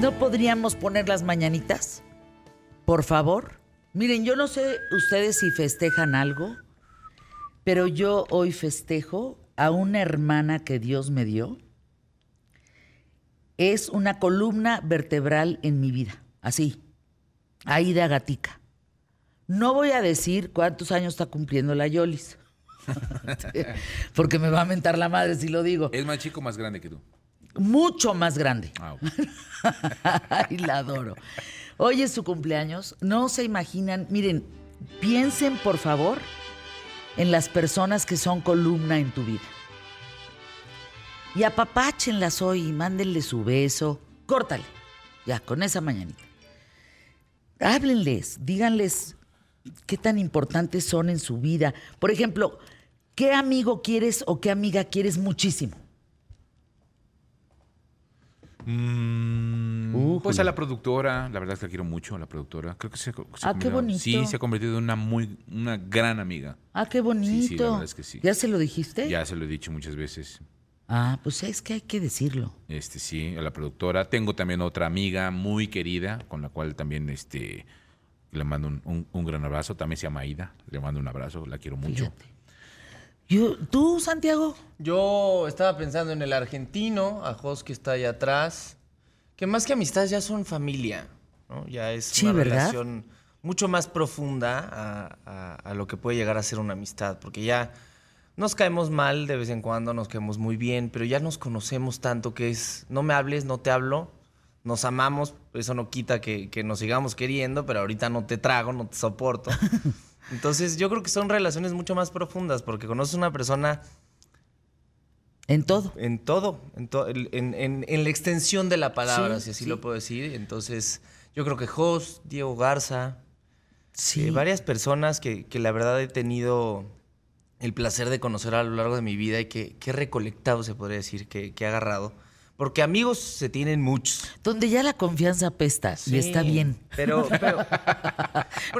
¿No podríamos poner las mañanitas? Por favor. Miren, yo no sé ustedes si festejan algo, pero yo hoy festejo a una hermana que Dios me dio. Es una columna vertebral en mi vida, así. Aida Gatica. No voy a decir cuántos años está cumpliendo la Yolis. Porque me va a mentar la madre si lo digo. ¿Es más chico más grande que tú? Mucho más grande. Ah, ok. Ay, la adoro. Hoy es su cumpleaños. No se imaginan. Miren, piensen por favor en las personas que son columna en tu vida. Y apapáchenlas hoy y mándenle su beso. Córtale. Ya, con esa mañanita. Háblenles, díganles qué tan importantes son en su vida. Por ejemplo, ¿qué amigo quieres o qué amiga quieres muchísimo? Mm, pues a la productora, la verdad es que la quiero mucho, a la productora. Creo que se, se Ah, qué bonito. Sí, se ha convertido en una muy, una gran amiga. Ah, qué bonito. Sí, sí, la verdad es que sí. ¿Ya se lo dijiste? Ya se lo he dicho muchas veces. Ah, pues es que hay que decirlo. Este sí, a la productora. Tengo también otra amiga muy querida, con la cual también este le mando un, un- un gran abrazo. También se llama Aida. Le mando un abrazo, la quiero mucho. Fíjate. Yo, ¿Tú, Santiago? Yo estaba pensando en el argentino, a Jos que está allá atrás, que más que amistades ya son familia, ¿no? Ya es Sí, una ¿verdad? relación mucho más profunda a, a- a lo que puede llegar a ser una amistad, porque ya nos caemos mal de vez en cuando, nos caemos muy bien, pero ya nos conocemos tanto que es, no me hables, no te hablo, nos amamos, eso no quita que, que nos sigamos queriendo, pero ahorita no te trago, no te soporto. Entonces yo creo que son relaciones mucho más profundas, porque conoces a una persona En todo. en todo, en, to- en, en- en la extensión de la palabra, Sí, si así sí. lo puedo decir. Entonces, yo creo que Jos, Diego Garza, Sí. eh, varias personas que, que la verdad he tenido el placer de conocer a lo largo de mi vida y que, que he recolectado, se podría decir, que, que he agarrado. Porque amigos se tienen muchos. Donde ya la confianza apesta y está Sí, bien. Pero, pero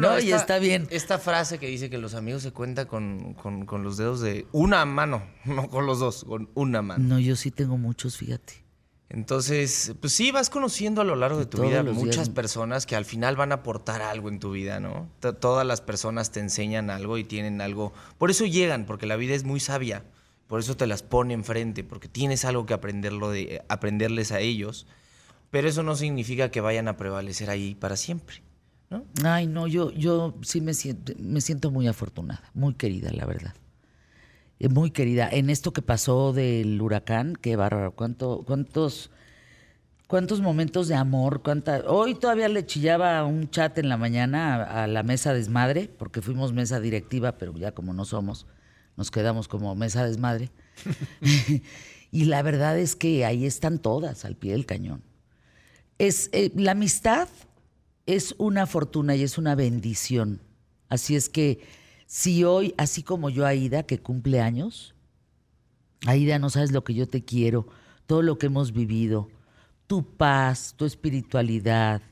No, y está bien. Esta frase que dice que los amigos se cuentan con, con- con los dedos de una mano, no con los dos, con una mano. No, yo sí tengo muchos, fíjate. Entonces, pues sí, vas conociendo a lo largo de tu vida días. muchas personas que al final van a aportar algo en tu vida, ¿no? T- Todas las personas te enseñan algo y tienen algo. Por eso llegan, porque la vida es muy sabia. Por eso te las pone enfrente, porque tienes algo que aprenderlo de, aprenderles a ellos. Pero eso no significa que vayan a prevalecer ahí para siempre, ¿no? Ay, no, yo, yo sí me siento, me siento muy afortunada, muy querida, la verdad. Eh, Muy querida. En esto que pasó del huracán, qué bárbaro. ¿Cuánto, cuántos, cuántos momentos de amor? Cuánta... Hoy todavía le chillaba un chat en la mañana a, a la mesa desmadre, porque fuimos mesa directiva, pero ya como no somos, nos quedamos como mesa desmadre. y la verdad es que ahí están todas al pie del cañón. Es, eh, la amistad es una fortuna y es una bendición. Así es que si hoy, así como yo, Aida, que cumple años, Aida, no sabes lo que yo te quiero, todo lo que hemos vivido, tu paz, tu espiritualidad,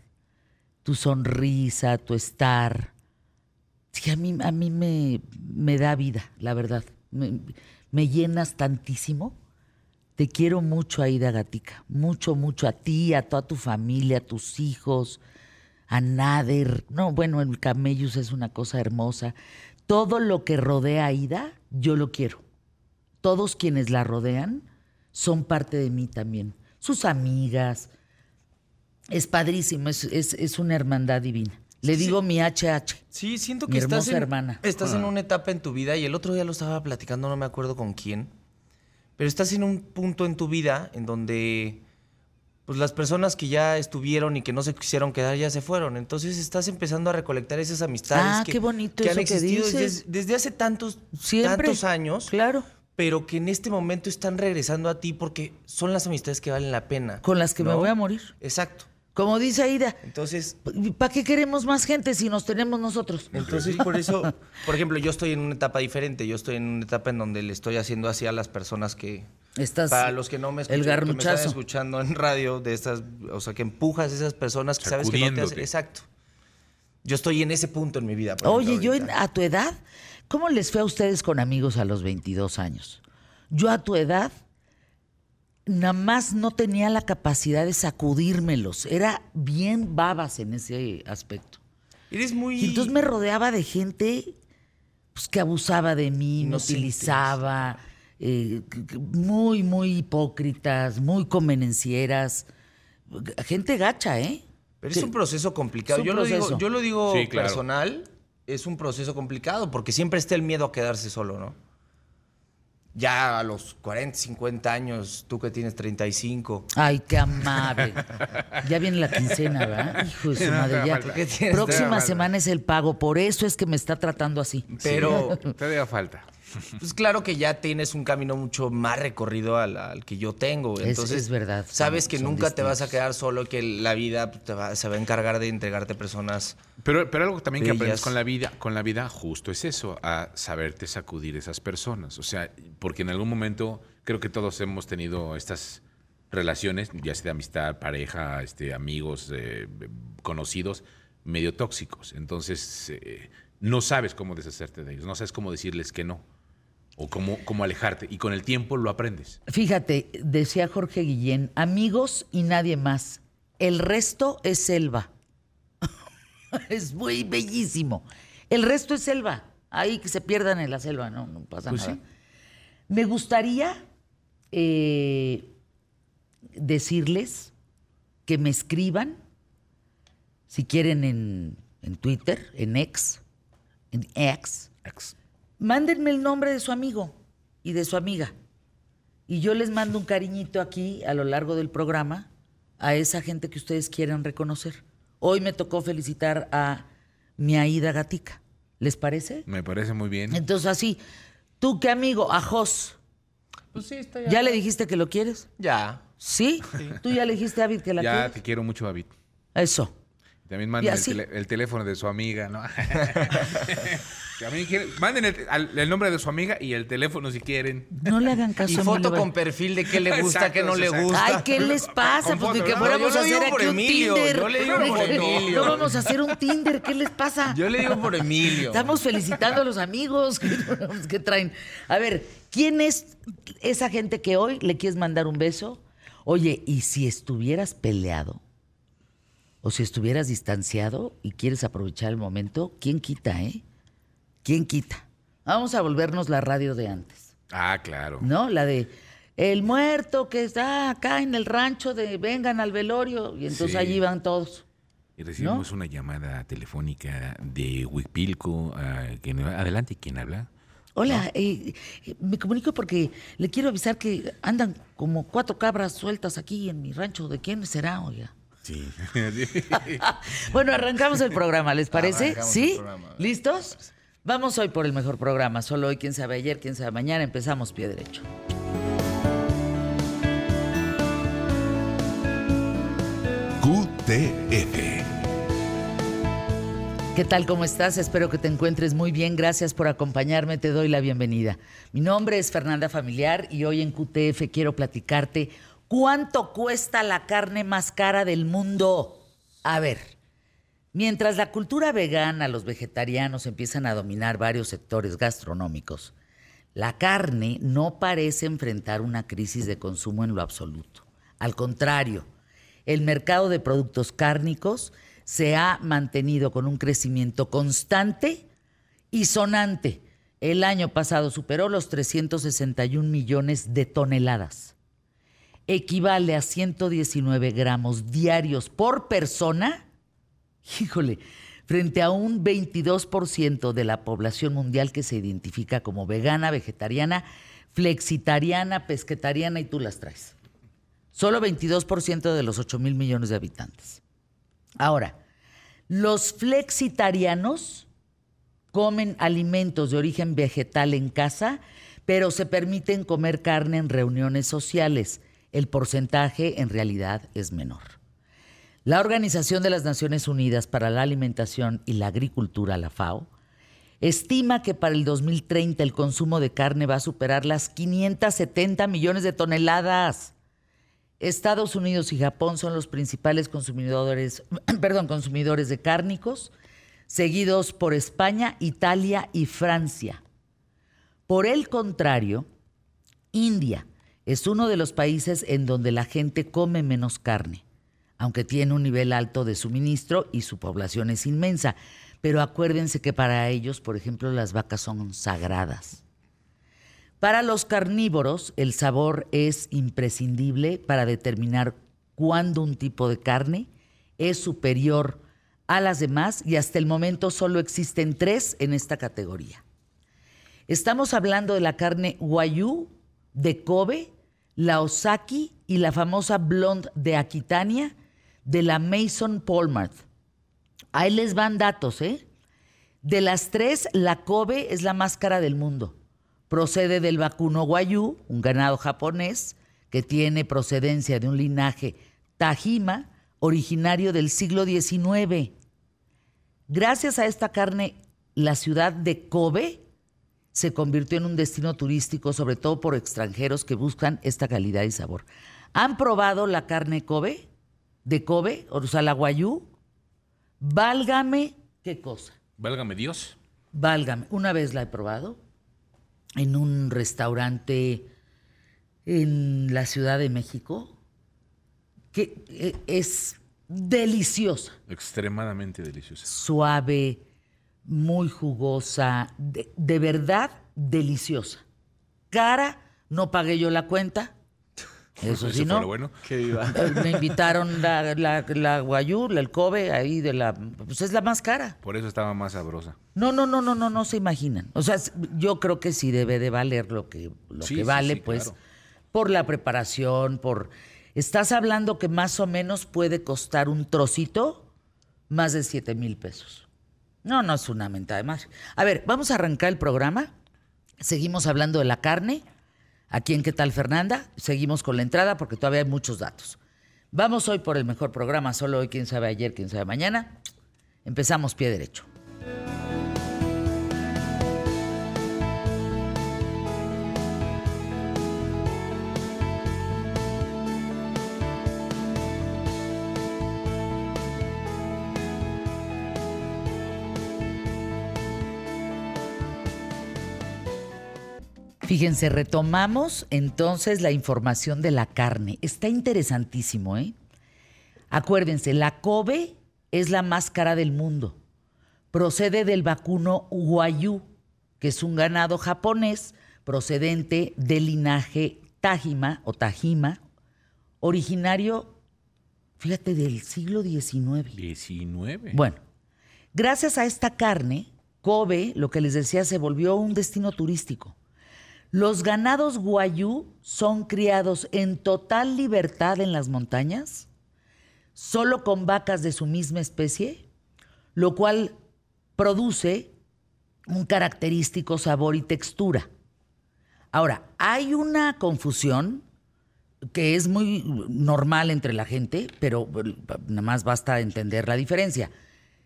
tu sonrisa, tu estar. Sí, a mí, a mí me, me da vida, la verdad. Me, llenas tantísimo. Te quiero mucho, Aida Gatica. Mucho, mucho a ti, a toda tu familia, a tus hijos, a Nader. No, bueno, el Camellus es una cosa hermosa. Todo lo que rodea a Aida, yo lo quiero. Todos quienes la rodean son parte de mí también. Sus amigas. Es padrísimo, es, es una hermandad divina. Le digo mi HH. Sí, siento Mi que estás, hermosa en, hermana. estás en una etapa en tu vida y el otro día lo estaba platicando, no me acuerdo con quién, pero estás en un punto en tu vida en donde pues las personas que ya estuvieron y que no se quisieron quedar ya se fueron. Entonces estás empezando a recolectar esas amistades Ah, que, qué bonito que han que existido dices. desde, desde hace tantos, Siempre. tantos años, Claro. pero que en este momento están regresando a ti porque son las amistades que valen la pena. Con las que me voy a morir. Exacto. Como dice Aida, Entonces, ¿para qué queremos más gente si nos tenemos nosotros? Entonces, por eso, por ejemplo, yo estoy en una etapa diferente. Yo estoy en una etapa en donde le estoy haciendo así a las personas que. Estás para los que no me el escuchan, que me están escuchando en radio, de estas, o sea, que empujas a esas personas que sabes que no te hacen. Exacto. Yo estoy en ese punto en mi vida. por Oye, ejemplo, yo en- a tu edad, ¿cómo les fue a ustedes con amigos a los 22 años? Yo a tu edad nada más no tenía la capacidad de sacudírmelos. Era bien babas en ese aspecto. Eres muy... Y entonces me rodeaba de gente pues, que abusaba de mí, me utilizaba, eh, muy, muy hipócritas, muy convenencieras. Gente gacha, ¿eh? Pero Sí. es un proceso complicado. Un yo, Lo digo, yo lo digo Sí, claro. personal, es un proceso complicado porque siempre está el miedo a quedarse solo, ¿no? Ya a los 40, 50 años, tú que tienes 35. Ay, qué amable. Ya viene la quincena, ¿verdad? Hijo de su madre. Ya. Próxima semana es el pago. Por eso es que me está tratando así. Pero, Todavía falta. Pues claro que ya tienes un camino mucho más recorrido al, al que yo tengo. Es- Entonces, es verdad, Sabes son- que son nunca te vas a quedar solo, que la vida te va- se va a encargar de entregarte personas. Pero, pero algo también que aprendes con la vida, con la vida justo es eso, a saberte sacudir esas personas. O sea, porque en algún momento creo que todos hemos tenido estas relaciones, ya sea de amistad, pareja, este, amigos, eh, conocidos, medio tóxicos. Entonces, eh, no sabes cómo deshacerte de ellos, no sabes cómo decirles que no, o cómo, cómo alejarte. Y con el tiempo lo aprendes. Fíjate, decía Jorge Guillén, amigos y nadie más. El resto es selva. es muy bellísimo. El resto es selva. Ahí que se pierdan en la selva, no, no pasa Pues nada. sí. Me gustaría eh, decirles que me escriban, si quieren en, en Twitter, en X, en X, mándenme el nombre de su amigo y de su amiga. Y yo les mando un cariñito aquí a lo largo del programa a esa gente que ustedes quieran reconocer. Hoy me tocó felicitar a mi Aida Gatica. ¿Les parece? Me parece muy bien. Entonces así, ¿tú qué amigo? A Jos. Pues sí, está ¿Ya le dijiste que lo quieres? Ya. ¿Sí? ¿Tú ya le dijiste a David que la Ya quieres? te quiero mucho, David. Eso. También Y manden el, el teléfono de su amiga, ¿no? También quieren- manden el, al- el nombre de su amiga y el teléfono si quieren. No le hagan caso Y a foto Emilio con perfil de qué le gusta, Exacto, qué no le exacto. gusta. Ay, ¿qué les pasa? Con Pues ni foto, que ¿no? fuéramos Yo a lo digo hacer por aquí un Emilio, Tinder. yo le digo por Emilio. No vamos a hacer un Tinder, ¿qué les pasa? Yo le digo por Emilio. Estamos felicitando a los amigos que, que traen. A ver, ¿quién es esa gente que hoy le quieres mandar un beso? Oye, ¿y si estuvieras peleado? O si estuvieras distanciado y quieres aprovechar el momento, ¿quién quita, eh? ¿Quién quita? Vamos a volvernos la radio de antes, Ah, claro. ¿no? La de el muerto que está acá en el rancho de vengan al velorio y entonces Sí. allí van todos. Y recibimos una llamada telefónica de Huipilco. ah, ¿quién- adelante, ¿quién habla? Hola, eh, eh, me comunico porque le quiero avisar que andan como cuatro cabras sueltas aquí en mi rancho. ¿De quién será, oiga? Sí. Bueno, arrancamos el programa, ¿les parece? Arrancamos ¿Sí? programa. ¿Listos? Vamos hoy por el mejor programa. Solo hoy, quién sabe ayer, quién sabe mañana. Empezamos pie derecho. QTF. ¿Qué tal? ¿Cómo estás? Espero que te encuentres muy bien. Gracias por acompañarme. Te doy la bienvenida. Mi nombre es Fernanda Familiar y hoy en QTF quiero platicarte cuánto cuesta la carne más cara del mundo. A ver, mientras la cultura vegana, los vegetarianos empiezan a dominar varios sectores gastronómicos, la carne no parece enfrentar una crisis de consumo en lo absoluto. Al contrario, el mercado de productos cárnicos se ha mantenido con un crecimiento constante y sonante. El año pasado superó los 361 millones de toneladas. Equivale a 119 gramos diarios por persona. Híjole, frente a un 22% de la población mundial que se identifica como vegana, vegetariana, flexitariana, pesquetariana y tú las traes. Solo 22% de los 8 mil millones de habitantes. Ahora, los flexitarianos comen alimentos de origen vegetal en casa, pero se permiten comer carne en reuniones sociales. El porcentaje en realidad es menor. La Organización de las Naciones Unidas para la Alimentación y la Agricultura, la FAO, estima que para el 2030 el consumo de carne va a superar las 570 millones de toneladas. Estados Unidos y Japón son los principales consumidores, perdón, consumidores de cárnicos, seguidos por España, Italia y Francia. Por el contrario, India, es uno de los países en donde la gente come menos carne, aunque tiene un nivel alto de suministro y su población es inmensa. Pero acuérdense que para ellos, por ejemplo, las vacas son sagradas. Para los carnívoros, el sabor es imprescindible para determinar cuándo un tipo de carne es superior a las demás y hasta el momento solo existen tres en esta categoría. Estamos hablando de la carne Wagyu de Kobe, la Osaki y la famosa Blonde de Aquitania de la Mason Polmart. Ahí les van datos, ¿eh? De las tres, la Kobe es la más cara del mundo. Procede del vacuno Wagyu, un ganado japonés que tiene procedencia de un linaje Tajima, originario del siglo XIX. Gracias a esta carne, la ciudad de Kobe se convirtió en un destino turístico, sobre todo por extranjeros que buscan esta calidad y sabor. ¿Han probado la carne Kobe? De Kobe, o sea, la Wagyu. Válgame, ¿qué cosa? Válgame Dios. Válgame. Una vez la he probado en un restaurante en la Ciudad de México que eh, es deliciosa. Extremadamente deliciosa. Suave, muy jugosa, de, de verdad deliciosa. Cara, no pagué yo la cuenta. Eso sí, no. bueno. Que viva. Me invitaron la, la, la guayú, la- el Kobe, ahí de la... Pues es la más cara. Por eso estaba más sabrosa. No, no, no, no, no, no se imaginan. O sea, yo creo que sí debe de valer lo que, lo Sí, que sí, vale, sí, pues, claro. por la preparación, por... Estás hablando que más o menos puede costar un trocito más de 7 mil pesos. No, no es una mentada de más. A ver, vamos a arrancar el programa. Seguimos hablando de la carne. Aquí en ¿Qué tal Fernanda? Seguimos con la entrada porque todavía hay muchos datos. Vamos hoy por el mejor programa, solo hoy, quién sabe ayer, quién sabe mañana. Empezamos pie derecho. Fíjense, retomamos entonces la información de la carne. Está interesantísimo, ¿eh? Acuérdense, la Kobe es la más cara del mundo. Procede del vacuno Wagyu, que es un ganado japonés procedente del linaje Tajima o Tajima, originario, fíjate, del siglo XIX. 19. Bueno, gracias a esta carne, Kobe, lo que les decía, se volvió un destino turístico. Los ganados guayú son criados en total libertad en las montañas, solo con vacas de su misma especie, lo cual produce un característico sabor y textura. Ahora, hay una confusión que es muy normal entre la gente, pero nada más basta entender la diferencia,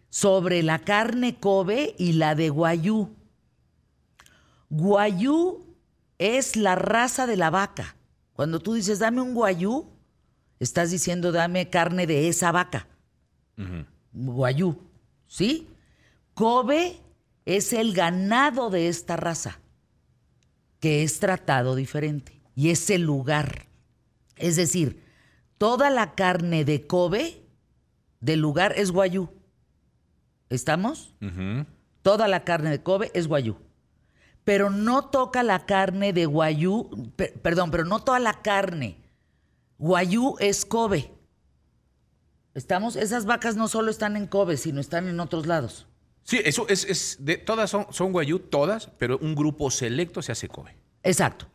sobre la carne Kobe y la de guayú. Guayú es la raza de la vaca. Cuando tú dices dame un guayú, estás diciendo dame carne de esa vaca. Guayú, ¿sí? Kobe es el ganado de esta raza, que es tratado diferente. Y es el lugar. Es decir, toda la carne de Kobe del lugar es guayú. ¿Estamos? Toda la carne de Kobe es guayú. Pero no toca la carne de guayú, per- perdón, pero no toda la carne. Guayú es Kobe. ¿Estamos? Esas vacas no solo están en Kobe, sino están en otros lados. Sí, eso es, es de, todas son, son guayú, todas, pero un grupo selecto se hace Kobe. Exacto.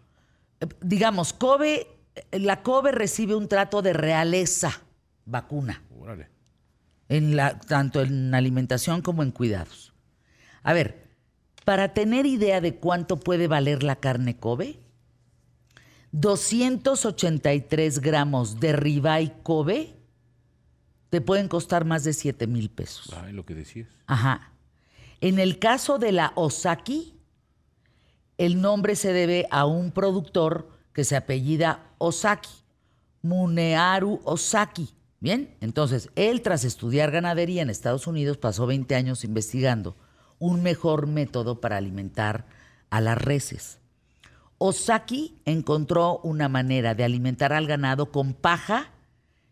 Eh, Digamos, Kobe, eh, la Kobe recibe un trato de realeza vacuna. Órale. en la, tanto en alimentación como en cuidados. A ver, para tener idea de cuánto puede valer la carne Kobe, 283 gramos de ribeye Kobe te pueden costar más de 7 mil pesos. Ay, lo que decías. Ajá. En el caso de la Osaki, el nombre se debe a un productor que se apellida Osaki, Munearu Osaki. Bien, entonces él tras estudiar ganadería en Estados Unidos pasó 20 años investigando un mejor método para alimentar a las reses. Osaki encontró una manera de alimentar al ganado con paja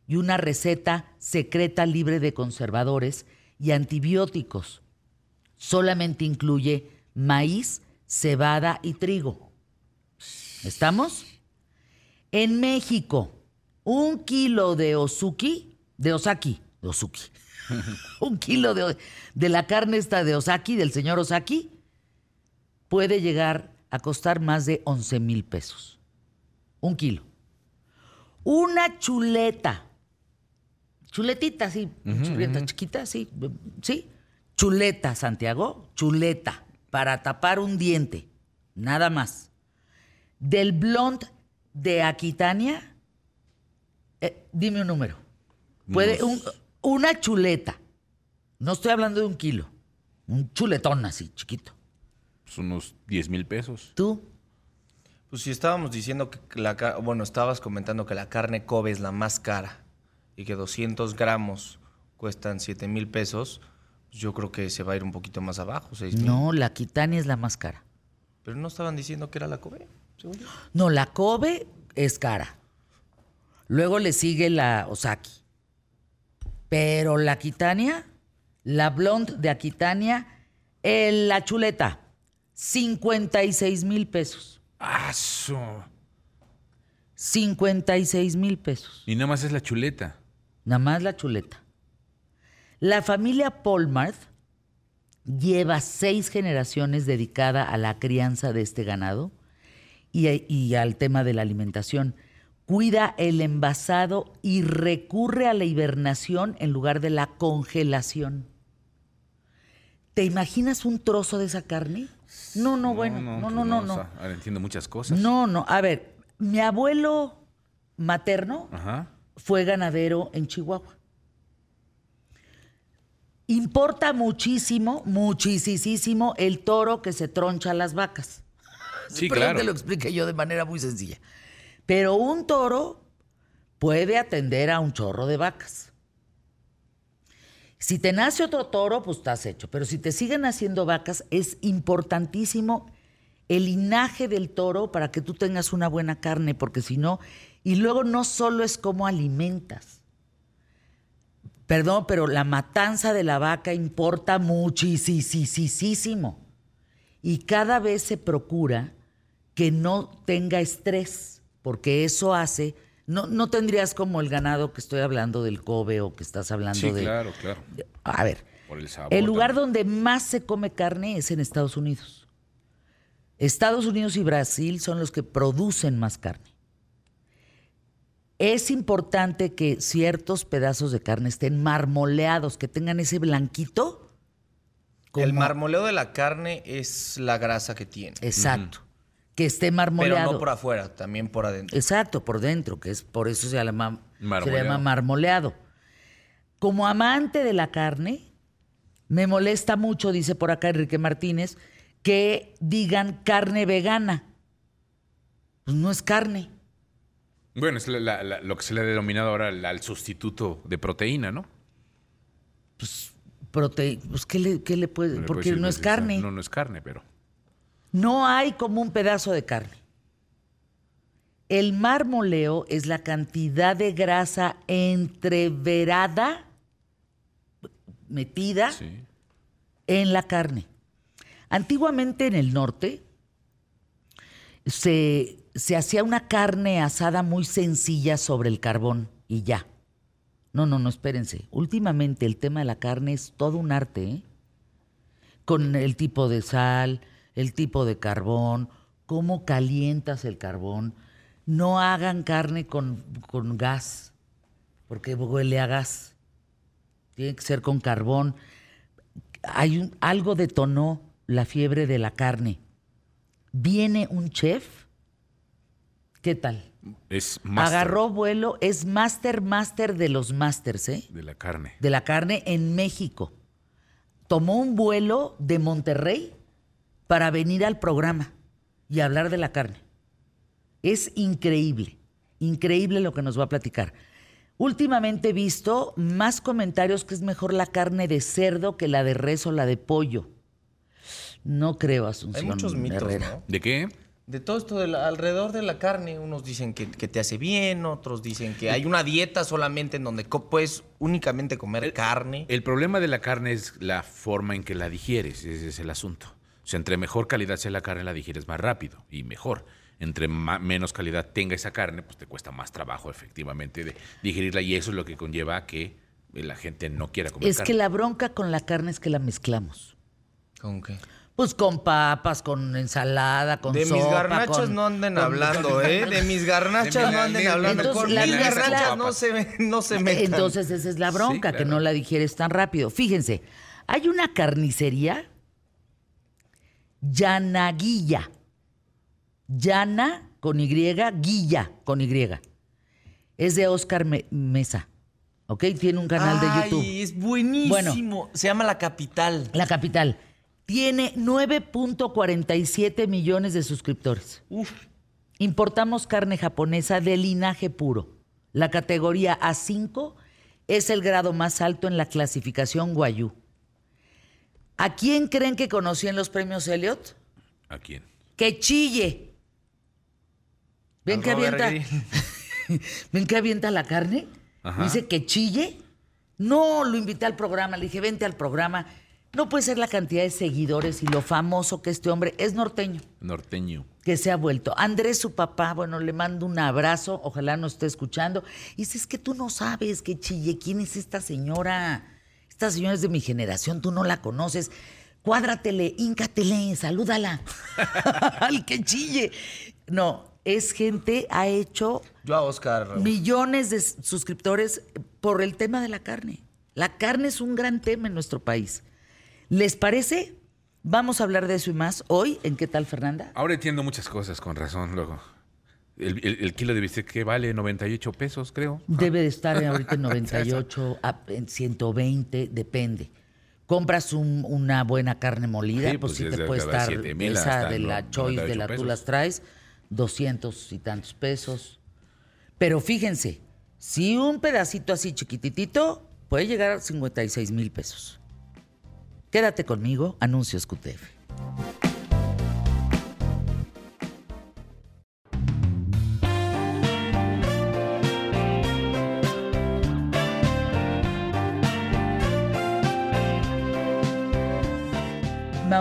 y una receta secreta libre de conservadores y antibióticos. Solamente incluye maíz, cebada y trigo. ¿Estamos? En México, un kilo de osuki, de osaki, de osuki, un kilo de, de la carne esta de osaki, del señor Osaki, puede llegar a costar más de 11 mil pesos. Un kilo. Una chuleta. Chuletita, sí. chuleta chiquita, sí. Sí. Chuleta, Santiago. Chuleta. Para tapar un diente. Nada más. Del blond de Aquitania. eh, dime un número. Puede, un- una chuleta. No estoy hablando de un kilo. Un chuletón así, chiquito. Pues unos 10 mil pesos. ¿Tú? Pues si estábamos diciendo que la bueno, estabas comentando que la carne Kobe es la más cara y que 200 gramos cuestan 7 mil pesos, pues yo creo que se va a ir un poquito más abajo, 6 mil. No, la Aquitania es la más cara. Pero no estaban diciendo que era la Kobe, según yo. No, la Kobe es cara. Luego le sigue la Osaki. Pero la Aquitania, la blonde de Aquitania, el- la chuleta, 56 mil pesos. ¡Aso! 56 mil pesos. Y nada más es la chuleta. Nada más la chuleta. La familia Polmarth lleva seis generaciones dedicada a la crianza de este ganado y, y al tema de la alimentación. Cuida el envasado y recurre a la hibernación en lugar de la congelación. ¿Te imaginas un trozo de esa carne? No, no, bueno, no, pues no, no, no. sea, entiendo muchas cosas. No, no. A ver, mi abuelo materno Ajá. fue ganadero en Chihuahua. Importa muchísimo, muchísimo el toro que se troncha a las vacas. Sí, Perdón claro. que lo explique yo de manera muy sencilla. Pero un toro puede atender a un chorro de vacas. Si te nace otro toro, pues estás hecho. Pero si te siguen haciendo vacas, es importantísimo el linaje del toro para que tú tengas una buena carne, porque si no, y luego no solo es cómo alimentas. Perdón, pero la matanza de la vaca importa muchísimo. Y cada vez se procura que no tenga estrés, porque eso hace, no, no tendrías como el ganado que estoy hablando del Kobe o que estás hablando Sí, de... claro, claro. A ver, Por el sabor. el lugar también. donde más se come carne es en Estados Unidos. Estados Unidos y Brasil son los que producen más carne. Es importante que ciertos pedazos de carne estén marmoleados, que tengan ese blanquito. El marmoleo de la carne es la grasa que tiene. Exacto. Que esté Pero marmoleado. no por afuera, también por adentro. Exacto, por dentro, que es por eso se llama, se llama marmoleado. Como amante de la carne, me molesta mucho, dice por acá Enrique Martínez, que digan carne vegana. Pues no es carne. Bueno, es la- la- la- lo que se le ha denominado ahora al, sustituto de proteína, ¿no? Prote pues, ¿qué le, qué le puede? Le Porque no es carne. No, no es carne, pero. No hay como un pedazo de carne. El marmoleo es la cantidad de grasa entreverada, metida Sí. en la carne. Antiguamente en el norte se, se hacía una carne asada muy sencilla sobre el carbón y ya. No, no, no, espérense. Últimamente el tema de la carne es todo un arte, ¿eh? Con el tipo de sal, el tipo de carbón, cómo calientas el carbón. No hagan carne con, con gas, porque huele a gas. Tiene que ser con carbón. Hay un- algo detonó la fiebre de la carne. Viene un chef. ¿Qué tal? Es master Agarró vuelo, es máster, máster de los másters, ¿eh? de la carne. de la carne en México. Tomó un vuelo de Monterrey para venir al programa y hablar de la carne. Es increíble, increíble lo que nos va a platicar. Últimamente he visto más comentarios que es mejor la carne de cerdo que la de res o la de pollo. No creo, Asunción. Hay muchos mitos, Herrera. ¿no? ¿De qué? de todo esto alrededor de la carne. Unos dicen que, que te hace bien, otros dicen que hay una dieta solamente en donde puedes únicamente comer carne. El problema de la carne es la forma en que la digieres, ese es el asunto. O sea, entre mejor calidad sea la carne, la digieres más rápido y mejor. Entre menos calidad tenga esa carne, pues te cuesta más trabajo efectivamente de digerirla y eso es lo que conlleva a que la gente no quiera comer Es carne. que la bronca con la carne es que la mezclamos. ¿Con qué? Pues con papas, con ensalada, con de sopa. mis garnachas con- no anden con- hablando, ¿eh? De mis garnachas De mi- no anden de- hablando. Entonces, Con la mis garnachas no se, no se metan. Entonces esa es la bronca, Sí, que no la digieres tan rápido. Fíjense, hay una carnicería, Yanaguilla. Yana con Y, Guilla con Y. Es de Oscar Me- Mesa. ¿Ok? Tiene un canal de Ay, YouTube. es buenísimo. Se llama La Capital. La capital. Tiene 9.47 millones de suscriptores. Uf. Importamos carne japonesa de linaje puro. La categoría A5 es el grado más alto en la clasificación Guayú. ¿A quién creen que conocí en los premios Elliot? ¿A quién? Que chille. ¿Ven que avienta? ¿Ven que avienta la carne? Ajá. Dice que chille. No, lo invité al programa, le dije, vente al programa. No puede ser la cantidad de seguidores y lo famoso que este hombre es norteño, Norteño. que se ha vuelto. Andrés, su papá, bueno, le mando un abrazo, ojalá nos esté escuchando. Y dice, es que tú no sabes que chille, ¿quién es esta señora? Esta señora es de mi generación, tú no la conoces. Cuádratele, híncatele, salúdala. Al que chille. No, es gente, ha hecho Yo a Oscar. millones de suscriptores por el tema de la carne. La carne es un gran tema en nuestro país. ¿Les parece? Vamos a hablar de eso y más hoy en ¿Qué tal, Fernanda? Ahora entiendo muchas cosas, con razón, luego. El, el- el kilo de bistec que vale 98 pesos, creo. Debe de estar ahorita en 98, a- en 120, depende. Compras un- una buena carne molida, Sí, pues, pues sí te puede estar 7,000 esa de la Choice, de 98 la tú pesos. las traes, 200 y tantos pesos. Pero fíjense, si un pedacito así chiquititito puede llegar a 56 mil pesos. Quédate conmigo, anuncios QTF.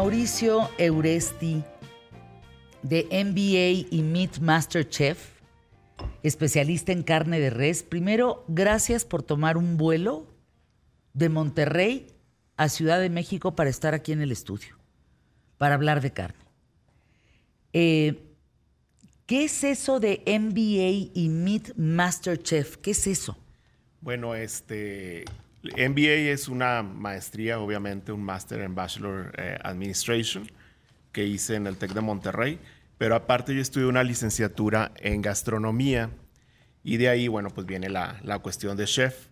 Mauricio Euresti, de MBA y Meat Master Chef, especialista en carne de res. Primero, gracias por tomar un vuelo de Monterrey a Ciudad de México para estar aquí en el estudio, para hablar de carne. Eh, ¿Qué es eso de MBA y Meat Master Chef? ¿Qué es eso? Bueno, este MBA es una maestría, obviamente, un Master en Bachelor eh, Administration que hice en el TEC de Monterrey, pero aparte yo estudié una licenciatura en gastronomía y de ahí, bueno, pues viene la, la cuestión de chef.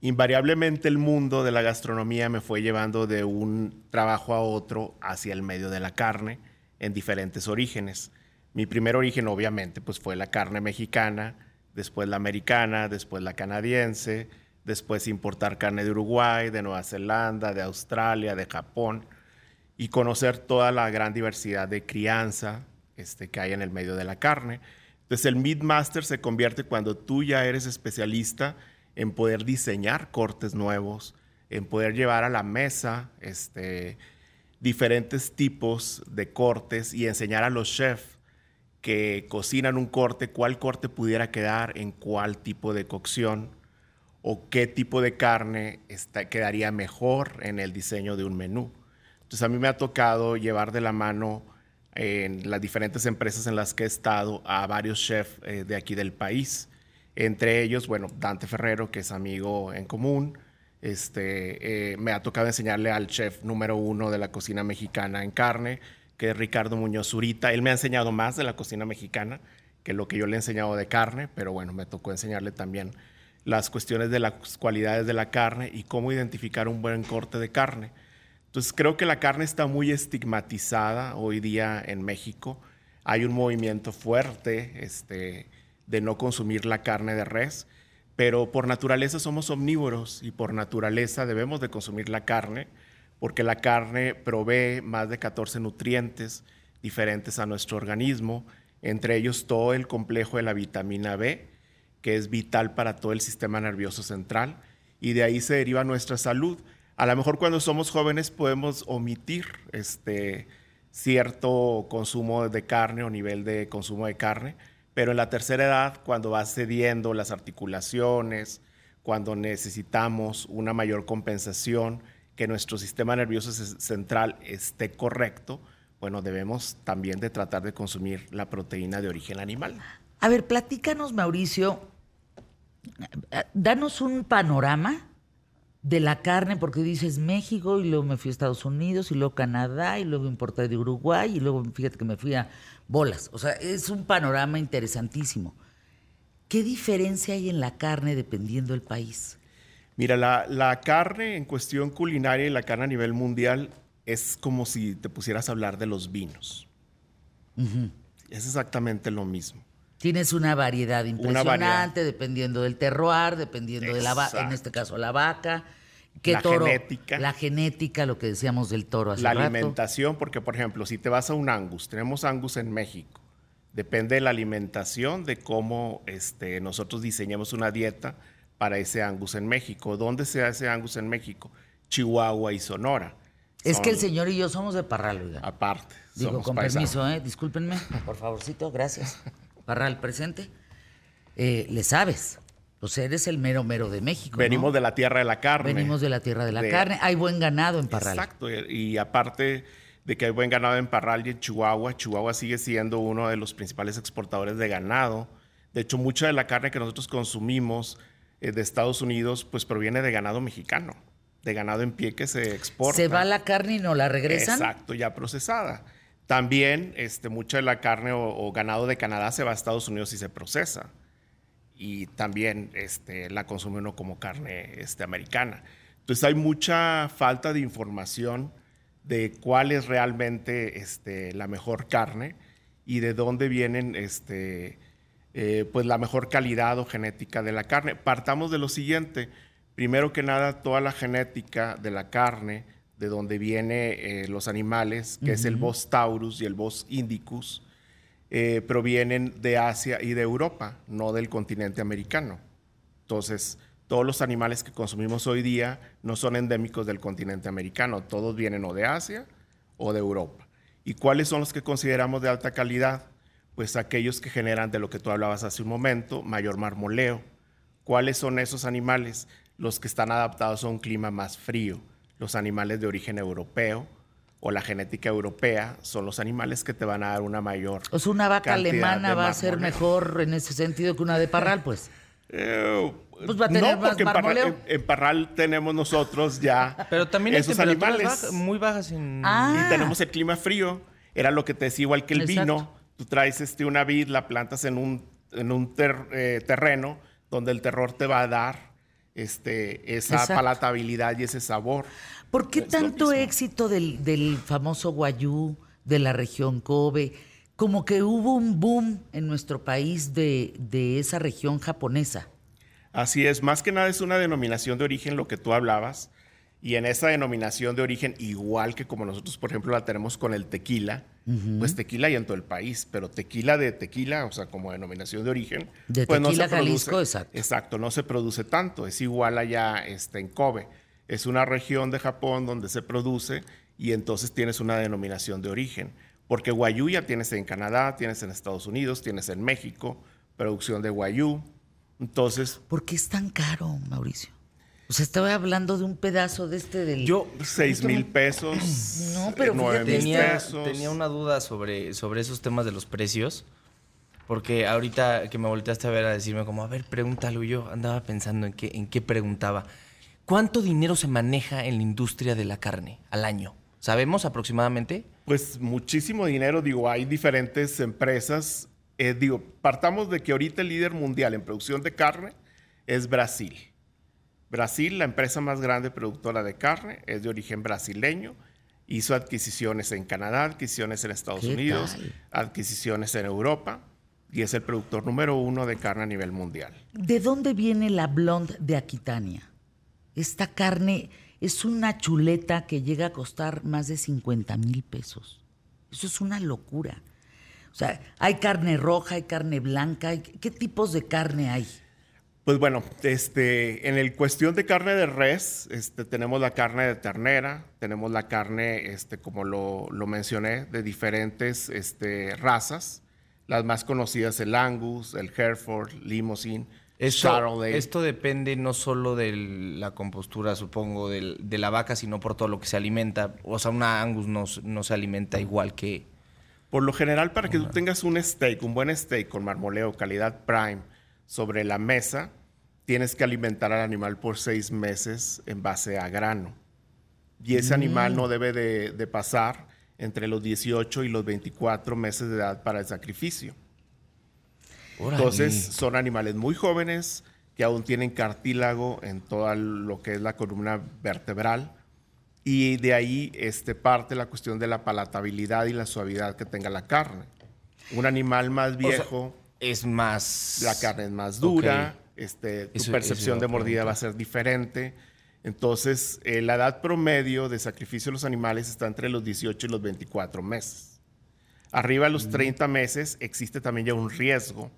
Invariablemente el mundo de la gastronomía me fue llevando de un trabajo a otro hacia el medio de la carne en diferentes orígenes. Mi primer origen, obviamente, pues fue la carne mexicana, después la americana, después la canadiense, después importar carne de Uruguay, de Nueva Zelanda, de Australia, de Japón, y conocer toda la gran diversidad de crianza este, que hay en el medio de la carne. Entonces el Meat Master se convierte cuando tú ya eres especialista en poder diseñar cortes nuevos, en poder llevar a la mesa este, diferentes tipos de cortes y enseñar a los chefs que cocinan un corte, cuál corte pudiera quedar en cuál tipo de cocción o qué tipo de carne está, quedaría mejor en el diseño de un menú. Entonces a mí me ha tocado llevar de la mano en las diferentes empresas en las que he estado a varios chefs eh, de aquí del país. Entre ellos, bueno, Dante Ferrero, que es amigo en común. Este, eh, me ha tocado enseñarle al chef número uno de la cocina mexicana en carne, que es Ricardo Muñoz Zurita. Él me ha enseñado más de la cocina mexicana que lo que yo le he enseñado de carne, pero bueno, me tocó enseñarle también las cuestiones de las cualidades de la carne y cómo identificar un buen corte de carne. Entonces creo que la carne está muy estigmatizada hoy día en México. Hay un movimiento fuerte este, de no consumir la carne de res, pero por naturaleza somos omnívoros y por naturaleza debemos de consumir la carne porque la carne provee más de 14 nutrientes, diferentes a nuestro organismo, entre ellos todo el complejo de la vitamina B, que es vital para todo el sistema nervioso central, y de ahí se deriva nuestra salud. A lo mejor cuando somos jóvenes podemos omitir este, cierto consumo de carne o nivel de consumo de carne, pero en la tercera edad, cuando va cediendo las articulaciones, cuando necesitamos una mayor compensación, que nuestro sistema nervioso central esté correcto, bueno, debemos también de tratar de consumir la proteína de origen animal. A ver, platícanos, Mauricio, danos un panorama de la carne, porque dices México y luego me fui a Estados Unidos y luego Canadá y luego importé de Uruguay y luego fíjate que me fui a bolas. O sea, es un panorama interesantísimo. ¿Qué diferencia hay en la carne dependiendo del país? Mira, la, carne en cuestión culinaria y la carne a nivel mundial es como si te pusieras a hablar de los vinos. Es exactamente lo mismo. Tienes una variedad impresionante dependiendo del terroir, dependiendo de la vaca, en este caso la vaca. ¿Qué la genética. La genética, lo que decíamos del toro hace La alimentación, porque por ejemplo, si te vas a un angus, tenemos angus en México Depende de la alimentación, de cómo este, nosotros diseñamos una dieta para ese angus en México. ¿Dónde se hace angus en México? Chihuahua y Sonora. Es que el señor y yo somos de Parral, oiga. Aparte. Digo, con permiso, ¿eh? discúlpenme, por favorcito, gracias. Parral, presente. Eh, le sabes. O sea, eres el mero mero de México. Venimos de la tierra de la carne. Venimos de la tierra de la carne. Hay buen ganado en Parral. Exacto. Y aparte de que hay buen ganado en Parral y en Chihuahua. Chihuahua sigue siendo uno de los principales exportadores de ganado. De hecho, mucha de la carne que nosotros consumimos eh, de Estados Unidos, pues proviene de ganado mexicano, de ganado en pie que se exporta. Se va la carne y no la regresan. Exacto, ya procesada. También este, mucha de la carne o, ganado de Canadá se va a Estados Unidos y se procesa. Y también este, la consume uno como carne este, americana. Entonces hay mucha falta de información de cuál es realmente este, la mejor carne y de dónde vienen este, eh, pues la mejor calidad o genética de la carne. Partamos de lo siguiente. Primero que nada, toda la genética de la carne, de donde vienen eh, los animales, que es el Bos taurus y el Bos indicus, eh, provienen de Asia y de Europa, no del continente americano. Entonces, todos los animales que consumimos hoy día no son endémicos del continente americano, todos vienen o de Asia o de Europa. ¿Y cuáles son los que consideramos de alta calidad? Pues aquellos que generan de lo que tú hablabas hace un momento, mayor marmoleo. ¿Cuáles son esos animales? Los que están adaptados a un clima más frío, los animales de origen europeo o la genética europea son los animales que te van a dar una mayor. O sea, una vaca alemana va a ser mejor en ese sentido que una de parral, pues. Eh, pues va a tener no, porque en Parral, tenemos nosotros ya Pero también esos animales muy bajas en... Ah. y tenemos el clima frío. Era lo que te decía igual que el vino. Tú traes este una vid, la plantas en un en un eh, terreno donde el terror te va a dar este esa palatabilidad y ese sabor. ¿Por qué tanto éxito del, del famoso guayú de la región Kobe? como que hubo un boom en nuestro país de, esa región japonesa. Así es, más que nada es una denominación de origen lo que tú hablabas. Y en esa denominación de origen, igual que como nosotros, por ejemplo, la tenemos con el tequila, pues tequila hay en todo el país, pero tequila de tequila, o sea, como denominación de origen, de pues tequila Jalisco, exacto. Exacto, no se produce tanto, es igual allá este, en Kobe. Es una región de Japón donde se produce y entonces tienes una denominación de origen. Porque guayú ya tienes en Canadá, tienes en Estados Unidos, tienes en México, producción de guayú. Entonces. ¿Por qué es tan caro, Mauricio? O sea, estaba hablando de un pedazo de este del. Yo, seis mil pesos. No, pero nueve tenía, tenía una duda sobre, sobre esos temas de los precios. Porque ahorita que me volteaste a ver a decirme como, a ver, pregúntalo, yo andaba pensando en qué, en qué preguntaba. ¿Cuánto dinero se maneja en la industria de la carne al año? ¿Sabemos aproximadamente? Pues muchísimo dinero, digo, hay diferentes empresas. Eh, digo, partamos de que ahorita el líder mundial en producción de carne es Brasil. Brasil, la empresa más grande productora de carne, es de origen brasileño. Hizo adquisiciones en Canadá, adquisiciones en Estados Unidos, adquisiciones en Europa y es el productor número uno de carne a nivel mundial. ¿De dónde viene la blonde de Aquitania? Esta carne es una chuleta que llega a costar más de 50 mil pesos. Eso es una locura. O sea, hay carne roja, hay carne blanca. ¿Qué tipos de carne hay? Pues bueno, este, en el cuestión de carne de res, este, tenemos la carne de ternera, tenemos la carne, este, como lo, lo mencioné, de diferentes este, razas. Las más conocidas, el Angus, el Hereford, Limousin, esto, esto depende no solo de la compostura, supongo, de la vaca, sino por todo lo que se alimenta. O sea, una Angus no, no se alimenta igual que... Por lo general, para que tú tengas un steak, un buen steak con marmoleo, calidad prime, sobre la mesa, tienes que alimentar al animal por seis meses en base a grano. Y ese animal no mm. debe de, pasar entre los 18 y los 24 meses de edad para el sacrificio. Entonces son animales muy jóvenes que aún tienen cartílago en todo lo que es la columna vertebral y de ahí este, parte la cuestión de la palatabilidad y la suavidad que tenga la carne. Un animal más viejo es más... La carne es más dura, este, tu percepción de mordida va a ser diferente. Entonces, eh, la edad promedio de sacrificio de los animales está entre los 18 y los 24 meses. Arriba de los 30 mm. meses existe también ya un riesgo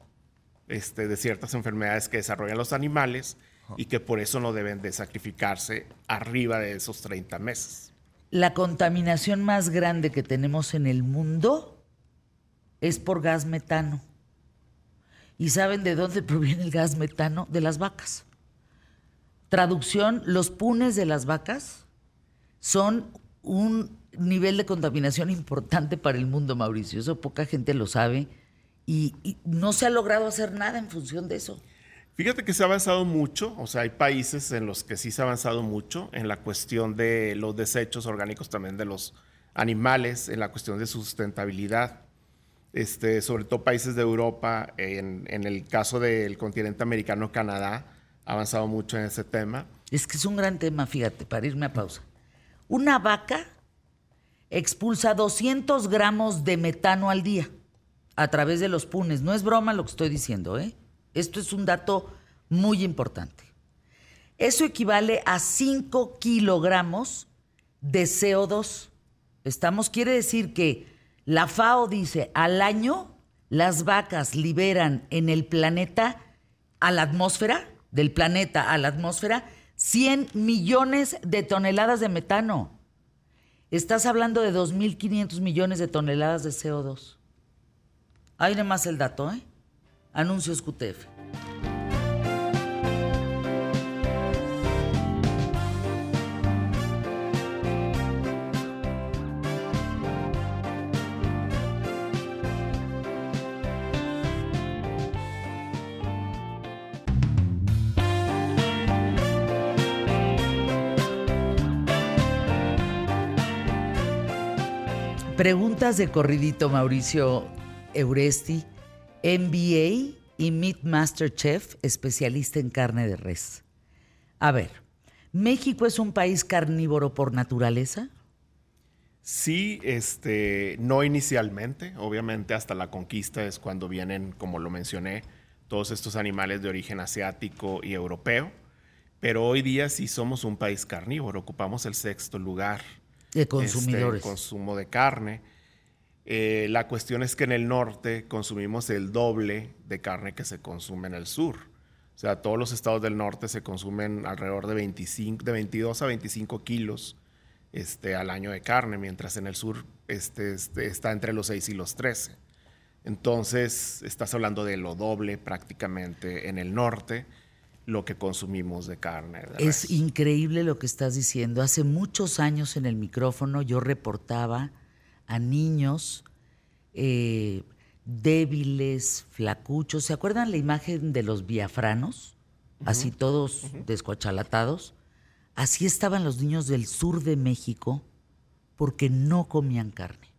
este, de ciertas enfermedades que desarrollan los animales y que por eso no deben de sacrificarse arriba de esos 30 meses. La contaminación más grande que tenemos en el mundo es por gas metano. ¿Y saben de dónde proviene el gas metano? De las vacas. Traducción, los punes de las vacas son un nivel de contaminación importante para el mundo, Mauricio. Eso poca gente lo sabe y, no se ha logrado hacer nada en función de eso. Fíjate que se ha avanzado mucho, o sea, hay países en los que sí se ha avanzado mucho en la cuestión de los desechos orgánicos también de los animales, en la cuestión de sustentabilidad. Este, sobre todo países de Europa, en, el caso del continente americano, Canadá, ha avanzado mucho en ese tema. Es que es un gran tema, fíjate, para irme a pausa. Una vaca expulsa 200 gramos de metano al día a través de los punes. No es broma lo que estoy diciendo, ¿eh? Esto es un dato muy importante. Eso equivale a 5 kilogramos de CO2. Estamos, quiere decir que la FAO dice, al año las vacas liberan en el planeta, a la atmósfera, del planeta a la atmósfera, 100 millones de toneladas de metano. Estás hablando de 2.500 millones de toneladas de CO2. Ahí más el dato, ¿eh? Anuncios QTF. Preguntas de corridito, Mauricio Euresti, MBA y Meat Master Chef, especialista en carne de res. A ver, ¿México es un país carnívoro por naturaleza? Sí, este, no inicialmente. Obviamente hasta la conquista es cuando vienen, como lo mencioné, todos estos animales de origen asiático y europeo. Pero hoy día sí somos un país carnívoro, ocupamos el sexto lugar de consumidores. Este, consumo de carne. Eh, la cuestión es que en el norte consumimos el doble de carne que se consume en el sur. O sea, todos los estados del norte se consumen alrededor de, 25, de 22 a 25 kilos este, al año de carne, mientras en el sur este, este, está entre los 6 y los 13. Entonces, estás hablando de lo doble prácticamente en el norte lo que consumimos de carne. es increíble lo que estás diciendo. Hace muchos años en el micrófono yo reportaba a niños eh, débiles, flacuchos. ¿Se acuerdan la imagen de los biafranos? Así todos descuachalatados. Así estaban los niños del sur de México porque no comían carne,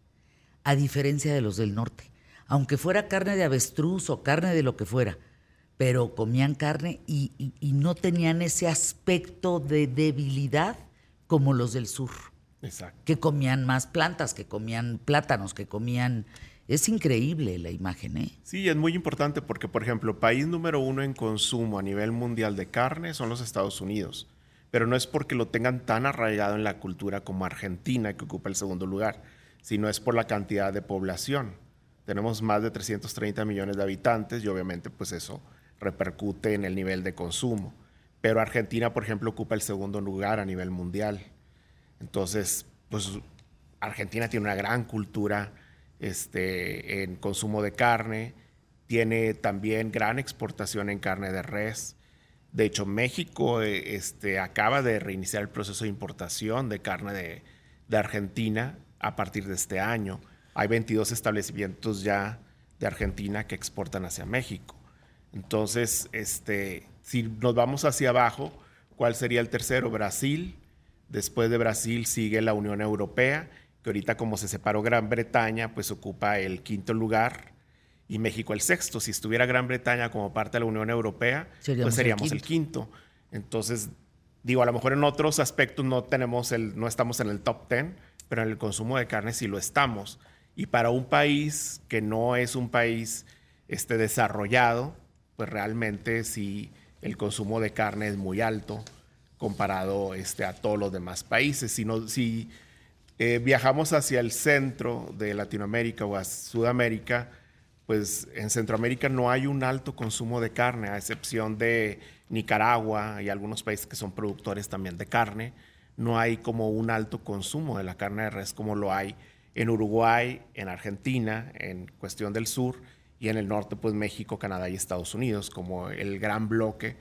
a diferencia de los del norte. Aunque fuera carne de avestruz o carne de lo que fuera, pero comían carne y, no tenían ese aspecto de debilidad como los del sur. Exacto. Que comían más plantas, que comían plátanos, que comían... Es increíble la imagen, ¿eh? Sí, es muy importante porque, por ejemplo, país número uno en consumo a nivel mundial de carne son los Estados Unidos. Pero no es porque lo tengan tan arraigado en la cultura como Argentina, que ocupa el segundo lugar, sino es por la cantidad de población. Tenemos más de 330 millones de habitantes y obviamente pues eso repercute en el nivel de consumo. Pero Argentina, por ejemplo, ocupa el segundo lugar a nivel mundial. Entonces, pues Argentina tiene una gran cultura este, en consumo de carne, tiene también gran exportación en carne de res. De hecho, México eh, este, acaba de reiniciar el proceso de importación de carne de, de Argentina a partir de este año. Hay 22 establecimientos ya de Argentina que exportan hacia México. Entonces, este, si nos vamos hacia abajo, ¿cuál sería el tercero? Brasil. Después de Brasil sigue la Unión Europea, que ahorita como se separó Gran Bretaña, pues ocupa el quinto lugar y México el sexto. Si estuviera Gran Bretaña como parte de la Unión Europea, Seríamos pues seríamos el el quinto. Entonces, digo, a lo mejor en otros aspectos no tenemos el, no estamos en el top 10, pero en el consumo de carne sí lo estamos. Y para un país que no es un país este, desarrollado, pues realmente sí el consumo de carne es muy alto comparado este, a todos los demás países. Si, no- si eh, viajamos hacia el centro de Latinoamérica o a Sudamérica, pues en Centroamérica no hay un alto consumo de carne, a excepción de Nicaragua y algunos países que son productores también de carne. No hay como un alto consumo de la carne de res como lo hay en Uruguay, en Argentina, en cuestión del sur, y en el norte, pues México, Canadá y Estados Unidos, como el gran bloque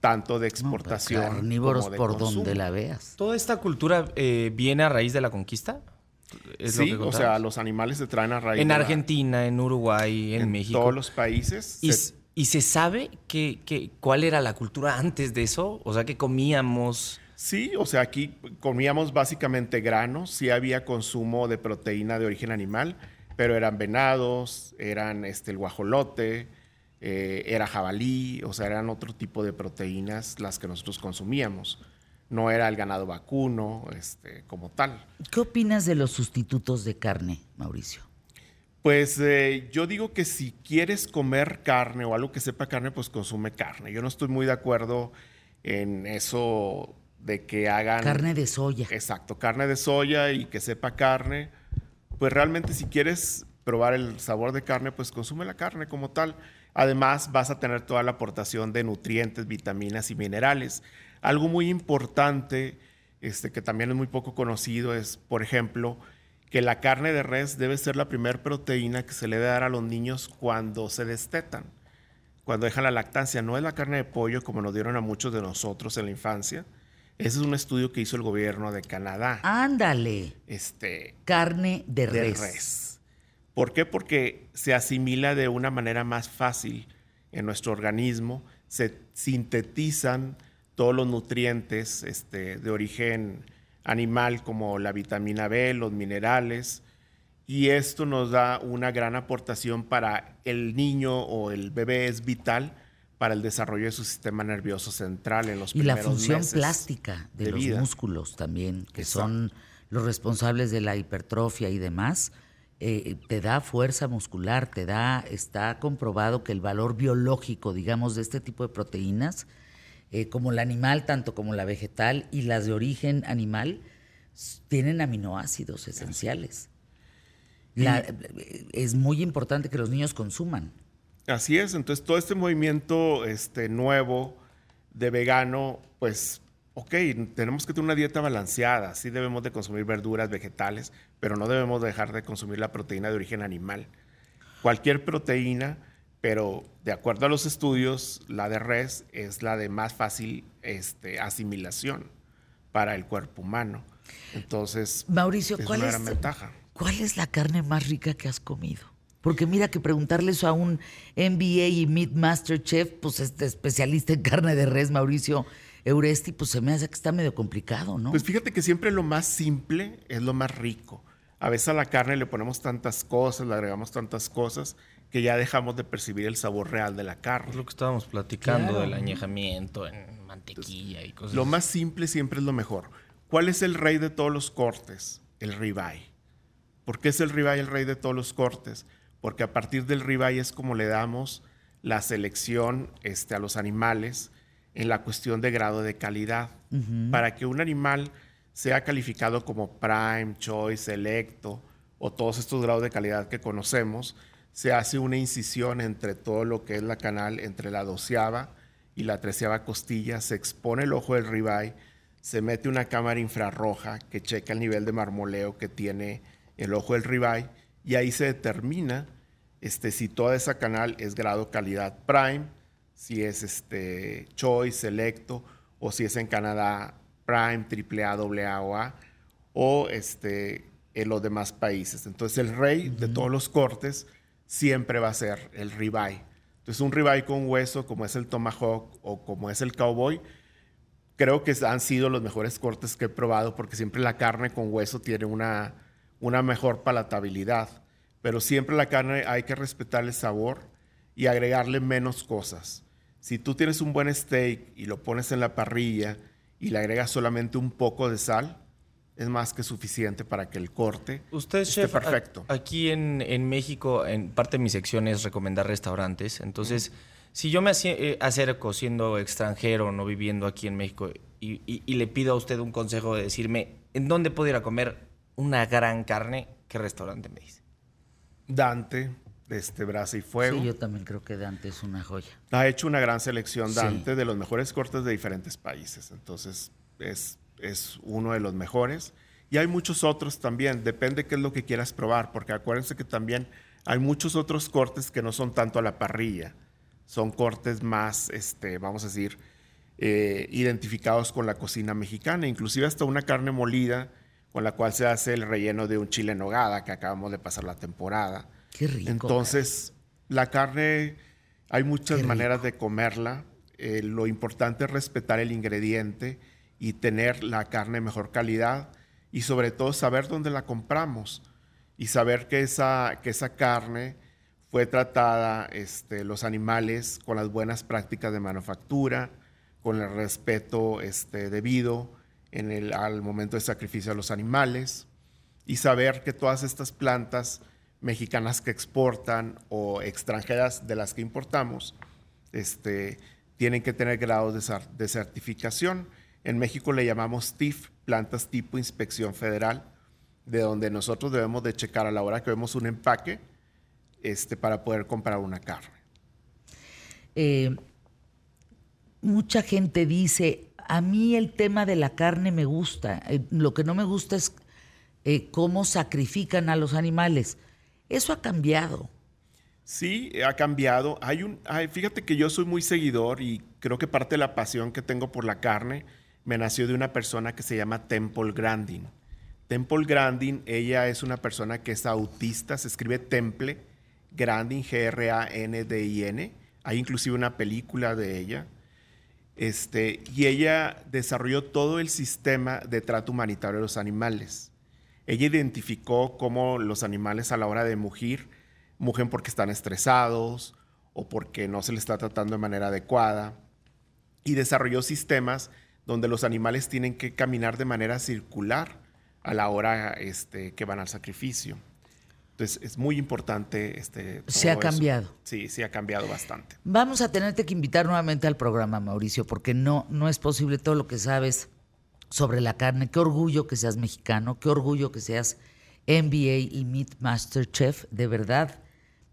tanto de exportación Carnívoros como de por consumo. donde la veas. ¿Toda esta cultura eh, viene a raíz de la conquista? ¿Es lo Sí, que o sea, los animales se traen a raíz En de la- Argentina, en Uruguay, en, en México. todos los países. ¿Y, se- y se sabe que, que- cuál era la cultura antes de eso? O sea, que comíamos... Sí, o sea, aquí comíamos básicamente granos, sí había consumo de proteína de origen animal, pero eran venados, eran este, el guajolote, eh, era jabalí, o sea, eran otro tipo de proteínas las que nosotros consumíamos. No era el ganado vacuno este, como tal. ¿Qué opinas de los sustitutos de carne, Mauricio? Pues eh, yo digo que si quieres comer carne o algo que sepa carne, pues consume carne. Yo no estoy muy de acuerdo en eso de que hagan... Carne de soya. Exacto, carne de soya y que sepa carne. Pues realmente si quieres probar el sabor de carne, pues consume la carne como tal. Además vas a tener toda la aportación de nutrientes, vitaminas y minerales. Algo muy importante, este, que también es muy poco conocido, es, por ejemplo, que la carne de res debe ser la primera proteína que se le debe dar a los niños cuando se destetan, cuando dejan la lactancia. No es la carne de pollo como nos dieron a muchos de nosotros en la infancia. Ese es un estudio que hizo el gobierno de Canadá. Ándale, Este, carne de de res. res. ¿Por qué? Porque se asimila de una manera más fácil en nuestro organismo, se sintetizan todos los nutrientes este, de origen animal como la vitamina B, los minerales, y esto nos da una gran aportación para el niño o el bebé, es vital para el desarrollo de su sistema nervioso central en los Y la primeros función meses plástica de, de los vida. músculos también, que Exacto. son los responsables de la hipertrofia y demás, eh, te da fuerza muscular, te da, está comprobado que el valor biológico, digamos, de este tipo de proteínas, eh, como la animal, tanto como la vegetal y las de origen animal, tienen aminoácidos esenciales. La- es muy importante que los niños consuman. Así es, entonces todo este movimiento este, nuevo de vegano, pues, ok, tenemos que tener una dieta balanceada, sí debemos de consumir verduras, vegetales, pero no debemos dejar de consumir la proteína de origen animal. Cualquier proteína, pero de acuerdo a los estudios, la de res es la de más fácil este, asimilación para el cuerpo humano. Entonces, Mauricio, es ¿cuál una es, gran ventaja. ¿cuál es la carne más rica que has comido? Porque mira que preguntarle eso a un MBA y Meat Master Chef, pues este especialista en carne de res, Mauricio Euresti, pues se me hace que está medio complicado, ¿no? Pues fíjate que siempre lo más simple es lo más rico. A veces a la carne le ponemos tantas cosas, le agregamos tantas cosas, que ya dejamos de percibir el sabor real de la Es carne. lo que estábamos platicando Claro. del añejamiento en mantequilla y cosas Lo más simple siempre es lo mejor. ¿Cuál es el rey de todos los cortes? El ribeye. ¿Por qué es el ribeye el rey de todos los cortes? Porque a partir del ribeye es como le damos la selección este, a los animales en la cuestión de grado de calidad. Para que un animal sea calificado como prime, choice, selecto o todos estos grados de calidad que conocemos, se hace una incisión entre todo lo que es la canal, entre la doceava y la treceava costilla, se expone el ojo del ribeye, se mete una cámara infrarroja que checa el nivel de marmoleo que tiene el ojo del ribeye y ahí se determina este, si toda esa canal es grado calidad prime, si es este, choice, selecto o si es en Canadá prime, triple A, doble A o A o este, en los demás países. Entonces el rey de todos los cortes siempre va a ser el ribeye. Entonces un ribeye con hueso como es el tomahawk o como es el cowboy, creo que han sido los mejores cortes que he probado porque siempre la carne con hueso tiene una, una mejor palatabilidad. Pero siempre la carne hay que respetar el sabor y agregarle menos cosas. Si tú tienes un buen steak y lo pones en la parrilla y le agregas solamente un poco de sal, es más que suficiente para que el corte Usted, esté chef, a- perfecto. aquí en, en México, en parte de mi sección es recomendar restaurantes. Entonces, si yo me eh, acerco siendo extranjero, no viviendo aquí en México, y, y- y le pido a usted un consejo de decirme en dónde puedo ir a comer una gran carne, ¿qué restaurante me dice? Dante, este Brasa y Fuego, Sí, yo también creo que Dante es una joya. ha hecho una gran selección Sí. Dante de los mejores cortes de diferentes países. Entonces, es, es uno de los mejores. Y hay muchos otros también, depende qué es lo que quieras probar, porque acuérdense que también hay muchos otros cortes que no son tanto a la parrilla, son cortes más, este, vamos a decir, eh, identificados con la cocina mexicana, inclusive hasta una carne molida con la cual se hace el relleno de un chile en nogada que acabamos de pasar la temporada. Qué rico. Entonces, la carne, hay muchas maneras de comerla. Eh, lo importante es respetar el ingrediente y tener la carne de mejor calidad y sobre todo saber dónde la compramos y saber que esa, que esa carne fue tratada, este, los animales, con las buenas prácticas de manufactura, con el respeto este, debido en el, al momento de sacrificio a los animales y saber que todas estas plantas mexicanas que exportan o extranjeras de las que importamos este, tienen que tener grados de, cer- de certificación. En México le llamamos TIF, plantas tipo inspección federal, de donde nosotros debemos de checar a la hora que vemos un empaque este, para poder comprar una carne. Eh, mucha gente dice, a mí el tema de la carne me gusta, eh, lo que no me gusta es eh, cómo sacrifican a los animales. Eso ha cambiado. Sí, ha cambiado. Hay un, fíjate que yo soy muy seguidor y creo que parte de la pasión que tengo por la carne me nació de una persona que se llama Temple Grandin. Temple Grandin, ella es una persona que es autista, se escribe Temple Grandin, G-R-A-N-D-I-N. Hay inclusive una película de ella. Este, y ella desarrolló todo el sistema de trato humanitario de los animales. Ella identificó cómo los animales a la hora de mugir, mugen porque están estresados o porque no se les está tratando de manera adecuada. Y desarrolló sistemas donde los animales tienen que caminar de manera circular a la hora este, que van al sacrificio. Entonces es muy importante. Este, Se ha eso. cambiado. Sí, sí ha cambiado bastante. Vamos a tenerte que invitar nuevamente al programa, Mauricio, porque no, no es posible todo lo que sabes sobre la carne. Qué orgullo que seas mexicano, qué orgullo que seas NBA y Meat Master Chef, de verdad.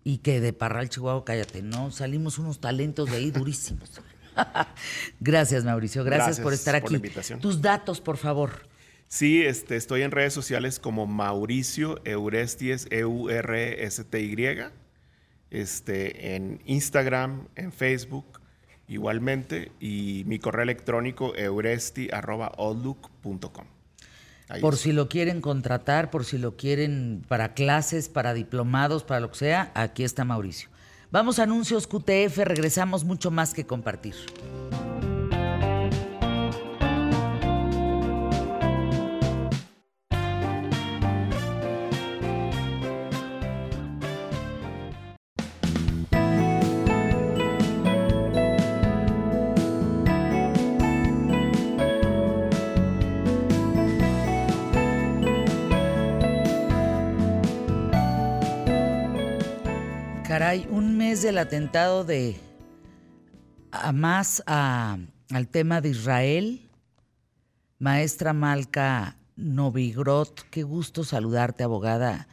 Y que de Parral, Chihuahua, cállate, ¿no? Salimos unos talentos de ahí durísimos. Gracias, Mauricio. Gracias, Gracias por estar por aquí. la invitación. Tus datos, por favor. Sí, este, estoy en redes sociales como Mauricio Euresties, E-U-R-S-T-Y. Este, en Instagram, en Facebook, igualmente. Y mi correo electrónico euresti.outlook.com. Por si lo quieren contratar, por si lo quieren para clases, para diplomados, para lo que sea, aquí está Mauricio. Vamos a anuncios QTF, regresamos mucho más que compartir. Mes del atentado de Hamas al tema de Israel. Maestra Malca Novigrot, qué gusto saludarte, abogada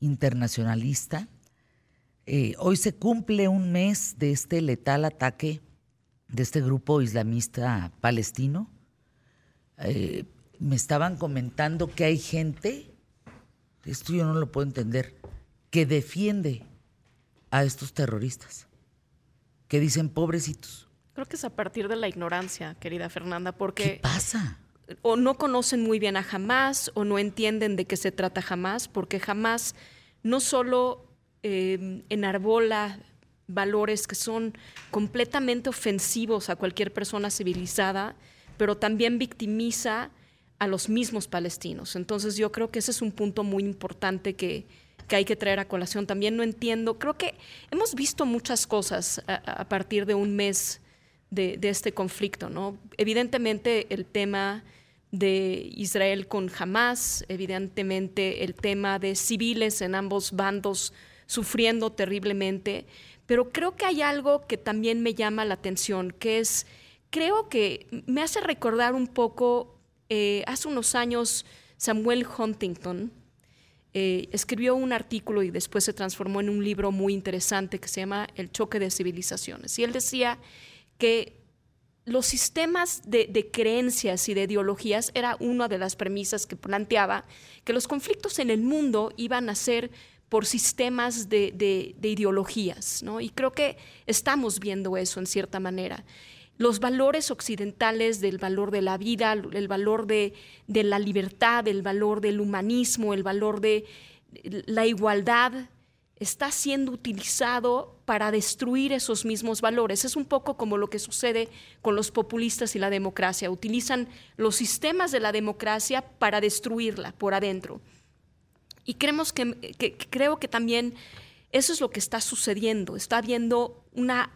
internacionalista. Eh, hoy se cumple un mes de este letal ataque de este grupo islamista palestino. Eh, me estaban comentando que hay gente, esto yo no lo puedo entender, que defiende a estos terroristas, que dicen pobrecitos. Creo que es a partir de la ignorancia, querida Fernanda, porque... ¿Qué pasa? O no conocen muy bien a Hamas o no entienden de qué se trata Hamas, porque Hamas no solo eh, enarbola valores que son completamente ofensivos a cualquier persona civilizada, pero también victimiza a los mismos palestinos. Entonces yo creo que ese es un punto muy importante que, hay que traer a colación. También no entiendo, creo que hemos visto muchas cosas a, partir de un mes de, este conflicto. ¿no? Evidentemente el tema de Israel con Hamas, evidentemente el tema de civiles en ambos bandos sufriendo terriblemente, pero creo que hay algo que también me llama la atención, que es, creo que me hace recordar un poco, eh, hace unos años Samuel Huntington eh, escribió un artículo y después se transformó en un libro muy interesante que se llama El choque de civilizaciones. Y él decía que los sistemas de, de, creencias y de ideologías era una de las premisas que planteaba, que los conflictos en el mundo iban a ser por sistemas de, ideologías, ¿no? Y creo que estamos viendo eso en cierta manera. Los valores occidentales del valor de la vida, el valor de, la libertad, el valor del humanismo, el valor de la igualdad, está siendo utilizado para destruir esos mismos valores. Es un poco como lo que sucede con los populistas y la democracia. Utilizan los sistemas de la democracia para destruirla por adentro. Y creemos que, creo que también eso es lo que está sucediendo. Está habiendo una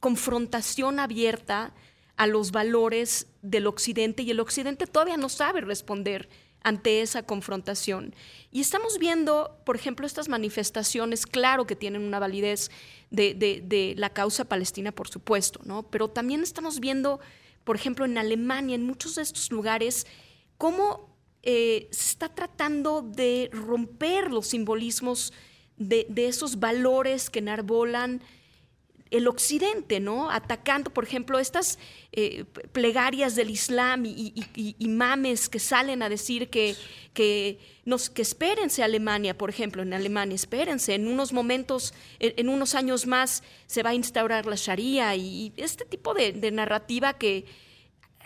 confrontación abierta a los valores del Occidente y el Occidente todavía no sabe responder ante esa confrontación. Y estamos viendo, por ejemplo, estas manifestaciones, claro que tienen una validez de, de, la causa palestina, por supuesto, ¿no? pero también estamos viendo, por ejemplo, en Alemania, en muchos de estos lugares, cómo eh, se está tratando de romper los simbolismos de, esos valores que enarbolan el occidente, ¿no? Atacando, por ejemplo, estas eh, plegarias del Islam y, imames que salen a decir que, que, nos, que espérense Alemania, por ejemplo, en Alemania, espérense, en unos momentos, en, unos años más se va a instaurar la Sharia y, este tipo de narrativa que,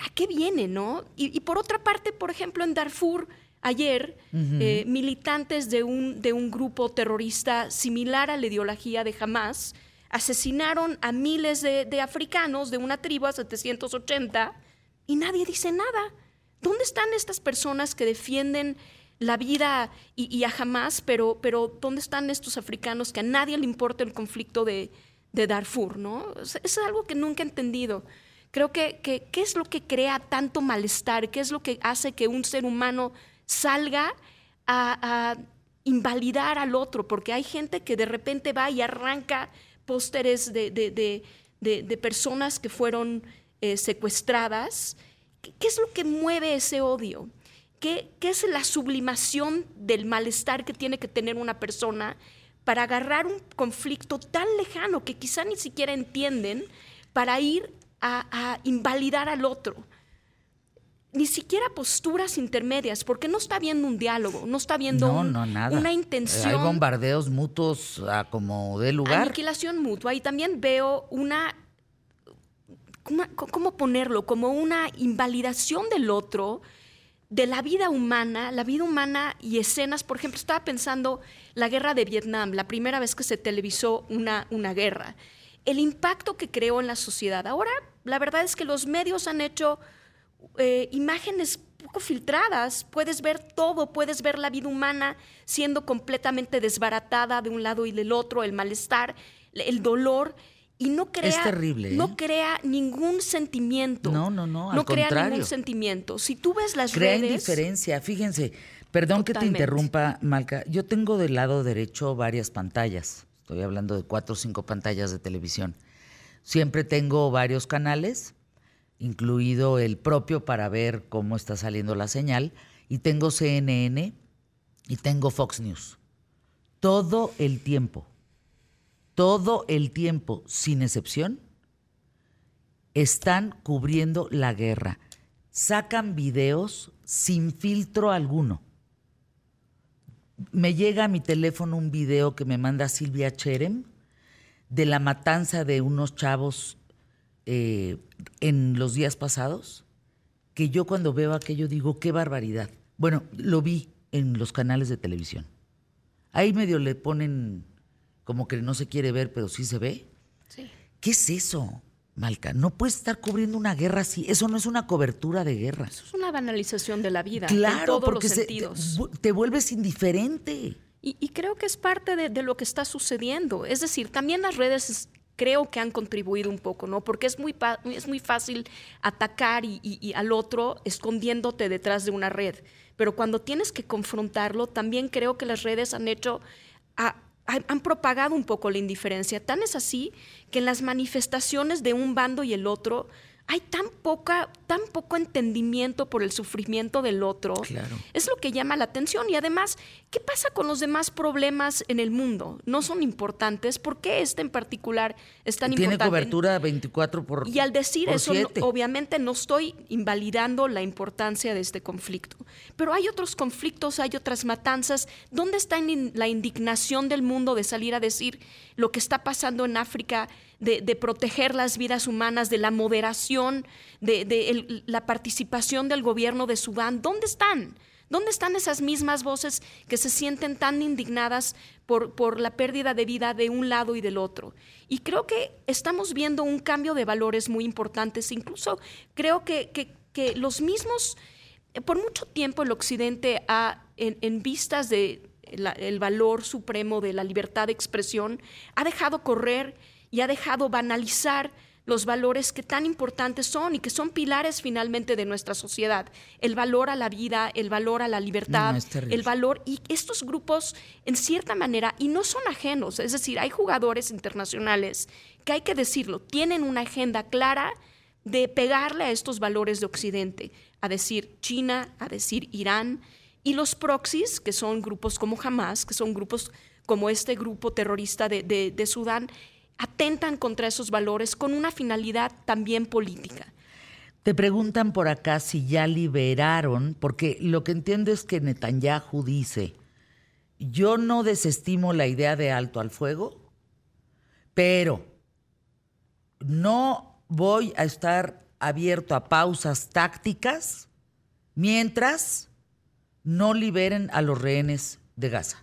¿a qué viene, no? Y, por otra parte, por ejemplo, en Darfur, ayer, eh, militantes de un, de un grupo terrorista similar a la ideología de Hamas asesinaron a miles de, africanos de una tribu a 780 y nadie dice nada. ¿Dónde están estas personas que defienden la vida y, a Hamas, pero, pero ¿dónde están estos africanos que a nadie le importa el conflicto de, de Darfur? ¿no? Es algo que nunca he entendido. Creo que, ¿qué es lo que crea tanto malestar? ¿Qué es lo que hace que un ser humano salga a, invalidar al otro? Porque hay gente que de repente va y arranca pósteres de, personas que fueron eh, secuestradas. ¿Qué, es lo que mueve ese odio? ¿Qué, ¿Qué es la sublimación del malestar que tiene que tener una persona para agarrar un conflicto tan lejano que quizá ni siquiera entienden para ir a, invalidar al otro. Ni siquiera posturas intermedias, porque no está viendo un diálogo, no está viendo una intención. Hay bombardeos mutuos a como de lugar. Aniquilación mutua. Y también veo una, ¿cómo ponerlo? Como una invalidación del otro, de la vida humana, la vida humana y escenas. Por ejemplo, estaba pensando la guerra de Vietnam, la primera vez que se televisó una, una guerra el impacto que creó en la sociedad. Ahora, la verdad es que los medios han hecho eh, imágenes poco filtradas, puedes ver todo, puedes ver la vida humana siendo completamente desbaratada de un lado y del otro, el malestar, el dolor y no crea terrible, no ¿eh? crea ningún sentimiento. No, no, no, no crea ningún sentimiento. Si tú ves las crea redes, indiferencia. Fíjense, perdón que te interrumpa, Malca. Yo tengo del lado derecho varias pantallas. Estoy hablando de cuatro o cinco pantallas de televisión. Siempre tengo varios canales, incluido el propio para ver cómo está saliendo la señal, y tengo CNN y tengo Fox News. todo el tiempo, todo el tiempo, sin excepción, están cubriendo la guerra. Sacan videos sin filtro alguno. Me llega a mi teléfono un video que me manda Silvia Cherem de la matanza de unos chavos eh, en los días pasados, que yo cuando veo aquello digo, qué barbaridad. Bueno, lo vi en los canales de televisión. Ahí medio le ponen como que no se quiere ver, pero sí se ve. Sí. ¿Qué es eso, Malca? No puedes estar cubriendo una guerra así. Eso no es una cobertura de guerra. Eso es una banalización de la vida. Claro, en todos porque los se- sentidos. te, te vuelves indiferente. Y, y creo que es parte de, de lo que está sucediendo. Es decir, también las redes es- creo que han contribuido un poco, ¿no? Porque es muy, es muy fácil atacar y, al otro escondiéndote detrás de una red. Pero cuando tienes que confrontarlo, también creo que las redes han hecho... han propagado un poco la indiferencia. Tan es así que en las manifestaciones de un bando y el otro hay tan poca, tan poco entendimiento por el sufrimiento del otro. Claro. Es lo que llama la atención. Y además, ¿qué pasa con los demás problemas en el mundo? ¿No son importantes? ¿Por qué este en particular es tan Tiene importante? cobertura 24 por Y al decir eso, no- obviamente no estoy invalidando la importancia de este conflicto. Pero hay otros conflictos, hay otras matanzas. ¿Dónde está in- la indignación del mundo de salir a decir lo que está pasando en África, de, de proteger las vidas humanas, de la moderación, de, de el- la participación del gobierno de Sudán? ¿Dónde están? ¿Dónde están esas mismas voces que se sienten tan indignadas por, por la pérdida de vida de un lado y del otro? Y creo que estamos viendo un cambio de valores muy importantes. Incluso creo que, que- que los mismos, por mucho tiempo el Occidente ha, en, en vistas de el valor supremo de la libertad de expresión, ha dejado correr y ha dejado banalizar los valores que tan importantes son y que son pilares finalmente de nuestra sociedad. El valor a la vida, el valor a la libertad, No, el valor y estos grupos en cierta manera y no son ajenos, es decir, hay jugadores internacionales que hay que decirlo, tienen una agenda clara de pegarle a estos valores de Occidente, a decir China, a decir Irán. Y los proxies, que son grupos como Hamas, que son grupos como este grupo terrorista de, de- de Sudán, atentan contra esos valores con una finalidad también política. Te preguntan por acá si ya liberaron, porque lo que entiendo es que Netanyahu dice, yo no desestimo la idea de alto al fuego, pero no voy a estar abierto a pausas tácticas mientras no liberen a los rehenes de Gaza.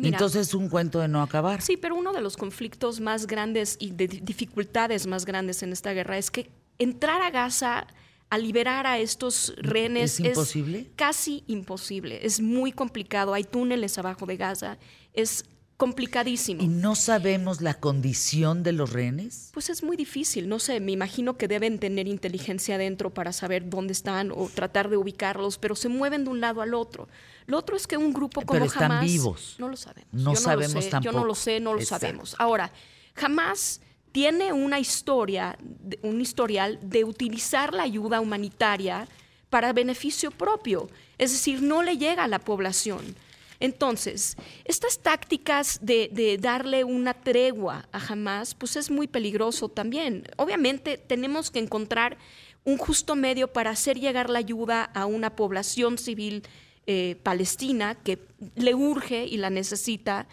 Mira, Entonces es un cuento de no acabar. Sí, pero uno de los conflictos más grandes y de di- dificultades más grandes en esta guerra es que entrar a Gaza a liberar a estos rehenes ¿Es imposible? casi imposible. Es muy complicado. Hay túneles abajo de Gaza. Es complicadísimo. ¿Y no sabemos la condición de los rehenes? Pues es muy difícil, no sé, me imagino que deben tener inteligencia adentro para saber dónde están o tratar de ubicarlos, pero se mueven de un lado al otro. Lo otro es que un grupo como Pero están Hamas- vivos. No lo sabemos. No sabemos lo sé, Yo no tampoco. lo sé, no lo Exacto. sabemos. Ahora, jamás tiene una historia, un historial de utilizar la ayuda humanitaria para beneficio propio, es decir, no le llega a la población. Entonces, estas tácticas de, darle una tregua a Hamas, pues es muy peligroso también. Obviamente tenemos que encontrar un justo medio para hacer llegar la ayuda a una población civil eh, palestina que le urge y la necesita.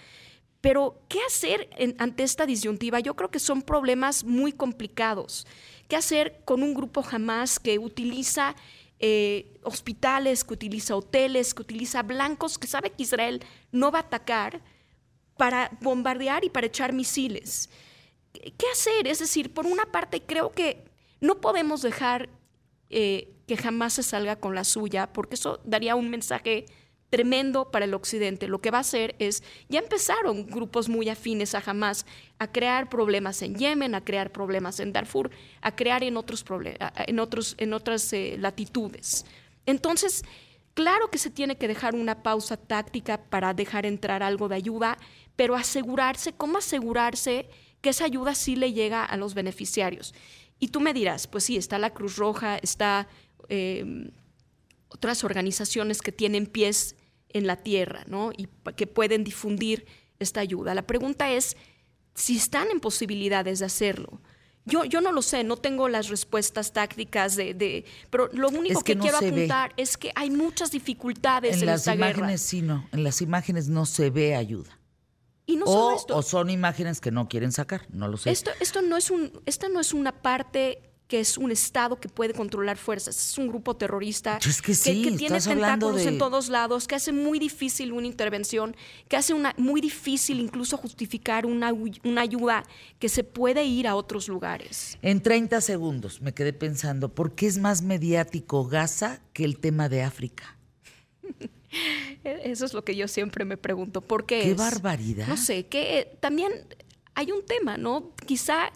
Pero, ¿qué hacer ante esta disyuntiva? Yo creo que son problemas muy complicados. ¿Qué hacer con un grupo jamás que utiliza eh, hospitales, que utiliza hoteles, que utiliza blancos, que sabe que Israel no va a atacar para bombardear y para echar misiles? ¿Qué hacer? Es decir, por una parte creo que no podemos dejar eh, que jamás se salga con la suya, porque eso daría un mensaje tremendo para el occidente. Lo que va a hacer es, ya empezaron grupos muy afines a Hamas a crear problemas en Yemen, a crear problemas en Darfur, a crear en otros en otros en otras eh, latitudes. Entonces, claro que se tiene que dejar una pausa táctica para dejar entrar algo de ayuda, pero asegurarse, ¿cómo asegurarse que esa ayuda sí le llega a los beneficiarios? Y tú me dirás, pues sí, está la Cruz Roja, está eh, otras organizaciones que tienen pies en la tierra, ¿no? Y que pueden difundir esta ayuda. La pregunta es si están en posibilidades de hacerlo. Yo, yo no lo sé, no tengo las respuestas tácticas de, pero lo único que, quiero apuntar es que hay muchas dificultades en, en las imágenes sí no, en las imágenes no se ve ayuda. Y no o, esto. o son imágenes que no quieren sacar, no lo sé. Esto, esto no es un, esta no es una parte que es un Estado que puede controlar fuerzas. Es un grupo terrorista que, tiene tentáculos en todos lados, que hace muy difícil una intervención, que hace una, muy difícil incluso justificar una, una ayuda que se puede ir a otros lugares. En 30 segundos me quedé pensando, ¿por qué es más mediático Gaza que el tema de África? Eso es lo que yo siempre me pregunto. ¿Por qué? ¡Qué barbaridad! No sé, que también hay un tema, ¿no? Quizá...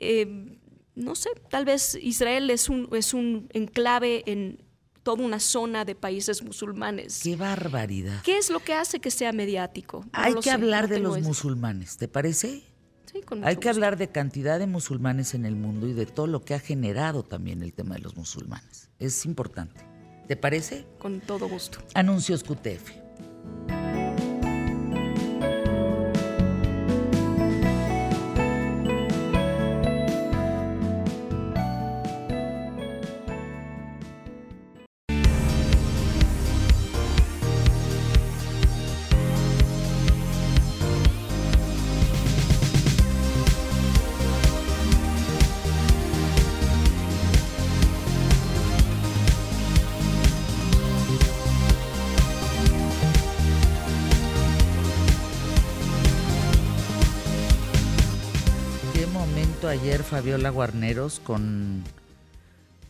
Eh, no sé, tal vez Israel es un, es un enclave en toda una zona de países musulmanes. ¡Qué barbaridad! ¿Qué es lo que hace que sea mediático? Hay que hablar de los musulmanes, ¿te parece? Sí, con Hay que hablar de cantidad de musulmanes en el mundo y de todo lo que ha generado también el tema de los musulmanes. Es importante. ¿Te parece? Con todo gusto. Anuncios QTF. Fabiola Guarneros con,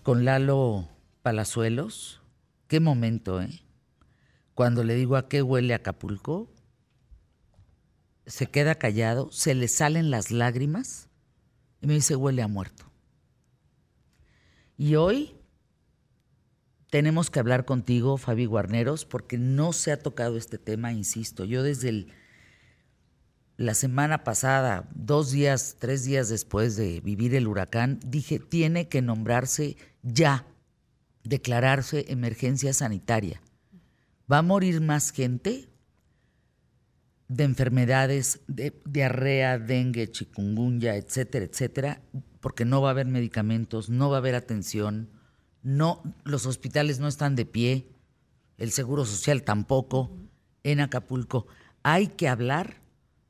con Lalo Palazuelos. Qué momento, ¿eh? Cuando le digo a qué huele Acapulco, se queda callado, se le salen las lágrimas y me dice huele a muerto. Y hoy tenemos que hablar contigo, Fabi Guarneros, porque no se ha tocado este tema, insisto. Yo desde el la semana pasada, dos días, tres días después de vivir el huracán, dije, tiene que nombrarse ya, declararse emergencia sanitaria. ¿Va a morir más gente de enfermedades de diarrea, dengue, chikungunya, etcétera, etcétera? Porque no va a haber medicamentos, no va a haber atención, no, los hospitales no están de pie, el Seguro Social tampoco, en Acapulco. Hay que hablar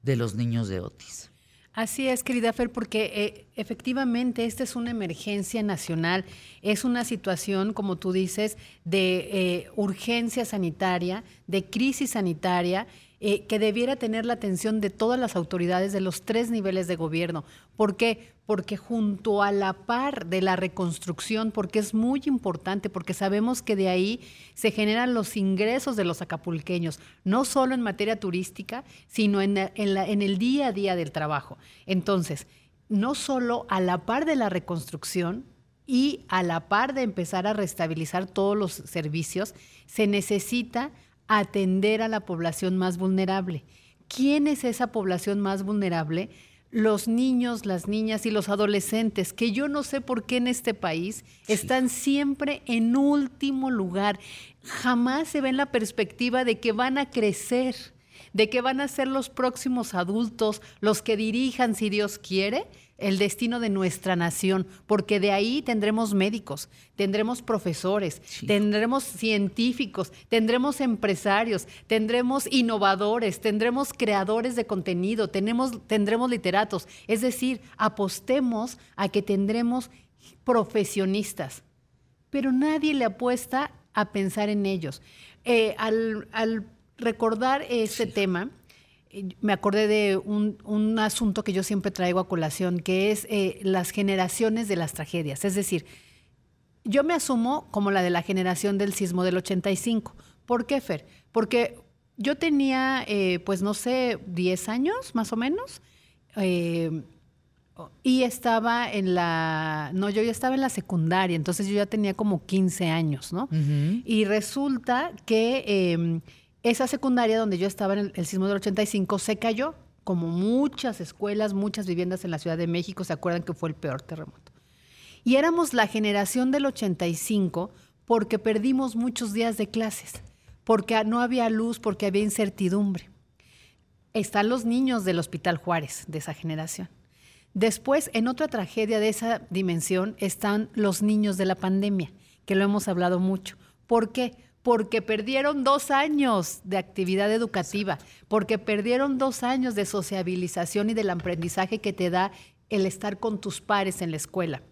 de los niños de Otis. Así es, querida Fer, porque eh, efectivamente esta es una emergencia nacional, es una situación, como tú dices, de eh, urgencia sanitaria, de crisis sanitaria, eh, que debiera tener la atención de todas las autoridades de los tres niveles de gobierno. ¿Por qué? Porque junto a la par de la reconstrucción, porque es muy importante, porque sabemos que de ahí se generan los ingresos de los acapulqueños, no solo en materia turística, sino en, en el día a día del trabajo. Entonces, no solo a la par de la reconstrucción, y a la par de empezar a restabilizar todos los servicios, se necesita atender a la población más vulnerable. ¿Quién es esa población más vulnerable? Los niños, las niñas y los adolescentes, que yo no sé por qué en este país están siempre en último lugar. Jamás se ve en la perspectiva de que van a crecer, de que van a ser los próximos adultos, los que dirijan, si Dios quiere, el destino de nuestra nación, porque de ahí tendremos médicos, tendremos profesores, tendremos científicos, tendremos empresarios, tendremos innovadores, tendremos creadores de contenido, tenemos, tendremos literatos. Es decir, apostemos a que tendremos profesionistas, pero nadie le apuesta a pensar en ellos. Eh, al, recordar este tema, me acordé de un, asunto que yo siempre traigo a colación, que es eh, las generaciones de las tragedias. Es decir, yo me asumo como la de la generación del sismo del 85. ¿Por qué, Fer? Porque yo tenía, eh, pues no sé, 10 años más o menos, eh, y estaba en la, no, yo ya estaba en la secundaria, entonces yo ya tenía como 15 años, ¿no? Y resulta que em, esa secundaria donde yo estaba en el, sismo del 85 se cayó, como muchas escuelas, muchas viviendas en la Ciudad de México, se acuerdan que fue el peor terremoto. Y éramos la generación del 85 porque perdimos muchos días de clases, porque no había luz, porque había incertidumbre. Están los niños del Hospital Juárez, de esa generación. Después, en otra tragedia de esa dimensión, están los niños de la pandemia, que lo hemos hablado mucho. ¿Por qué? Porque perdieron dos años de actividad educativa, porque perdieron dos años de sociabilización y del aprendizaje que te da el estar con tus pares en la escuela,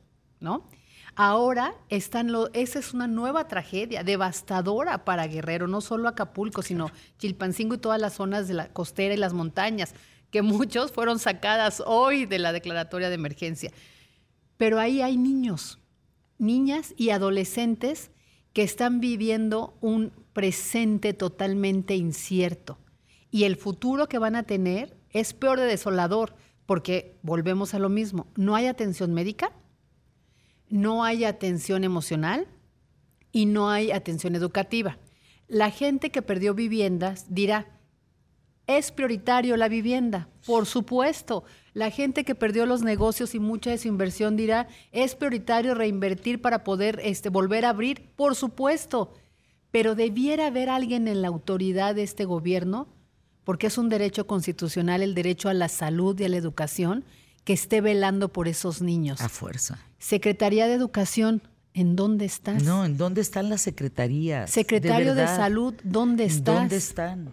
¿no? Ahora están lo, esa es una nueva tragedia devastadora para Guerrero, no solo Acapulco, sino Chilpancingo y todas las zonas de la costera y las montañas, que muchos fueron sacadas hoy de la declaratoria de emergencia. Pero ahí hay niños, niñas y adolescentes que están viviendo un presente totalmente incierto. Y el futuro que van a tener es peor de desolador, porque volvemos a lo mismo, no hay atención médica, no hay atención emocional y no hay atención educativa. La gente que perdió viviendas dirá, es prioritario la vivienda, por supuesto. La gente que perdió los negocios y mucha de su inversión dirá, es prioritario reinvertir para poder este, volver a abrir, por supuesto. Pero debiera haber alguien en la autoridad de este gobierno, porque es un derecho constitucional el derecho a la salud y a la educación, que esté velando por esos niños. A fuerza. Secretaría de Educación, ¿en dónde estás? No, ¿en dónde están las secretarías? Secretario de, Salud, ¿dónde estás? ¿Dónde están?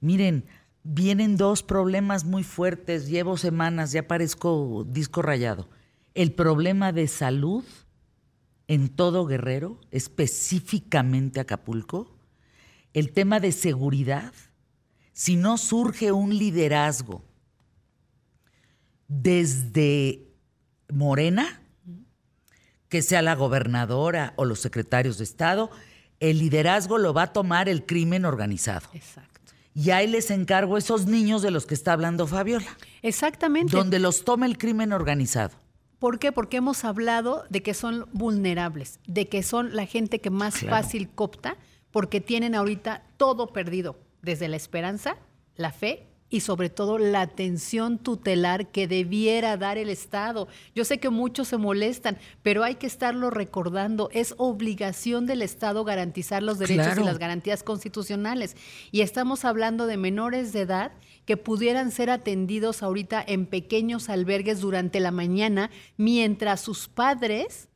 Miren, vienen dos problemas muy fuertes. Llevo semanas, ya parezco disco rayado. El problema de salud en todo Guerrero, específicamente Acapulco. El tema de seguridad. Si no surge un liderazgo desde Morena, que sea la gobernadora o los secretarios de Estado, el liderazgo lo va a tomar el crimen organizado. Exacto. Y ahí les encargo esos niños de los que está hablando Fabiola. Exactamente. Donde los tome el crimen organizado. ¿Por qué? Porque hemos hablado de que son vulnerables, de que son la gente que más fácil copta, porque tienen ahorita todo perdido, desde la esperanza, la fe y sobre todo la atención tutelar que debiera dar el Estado. Yo sé que muchos se molestan, pero hay que estarlo recordando. Es obligación del Estado garantizar los derechos y las garantías constitucionales. Y estamos hablando de menores de edad que pudieran ser atendidos ahorita en pequeños albergues durante la mañana mientras sus padres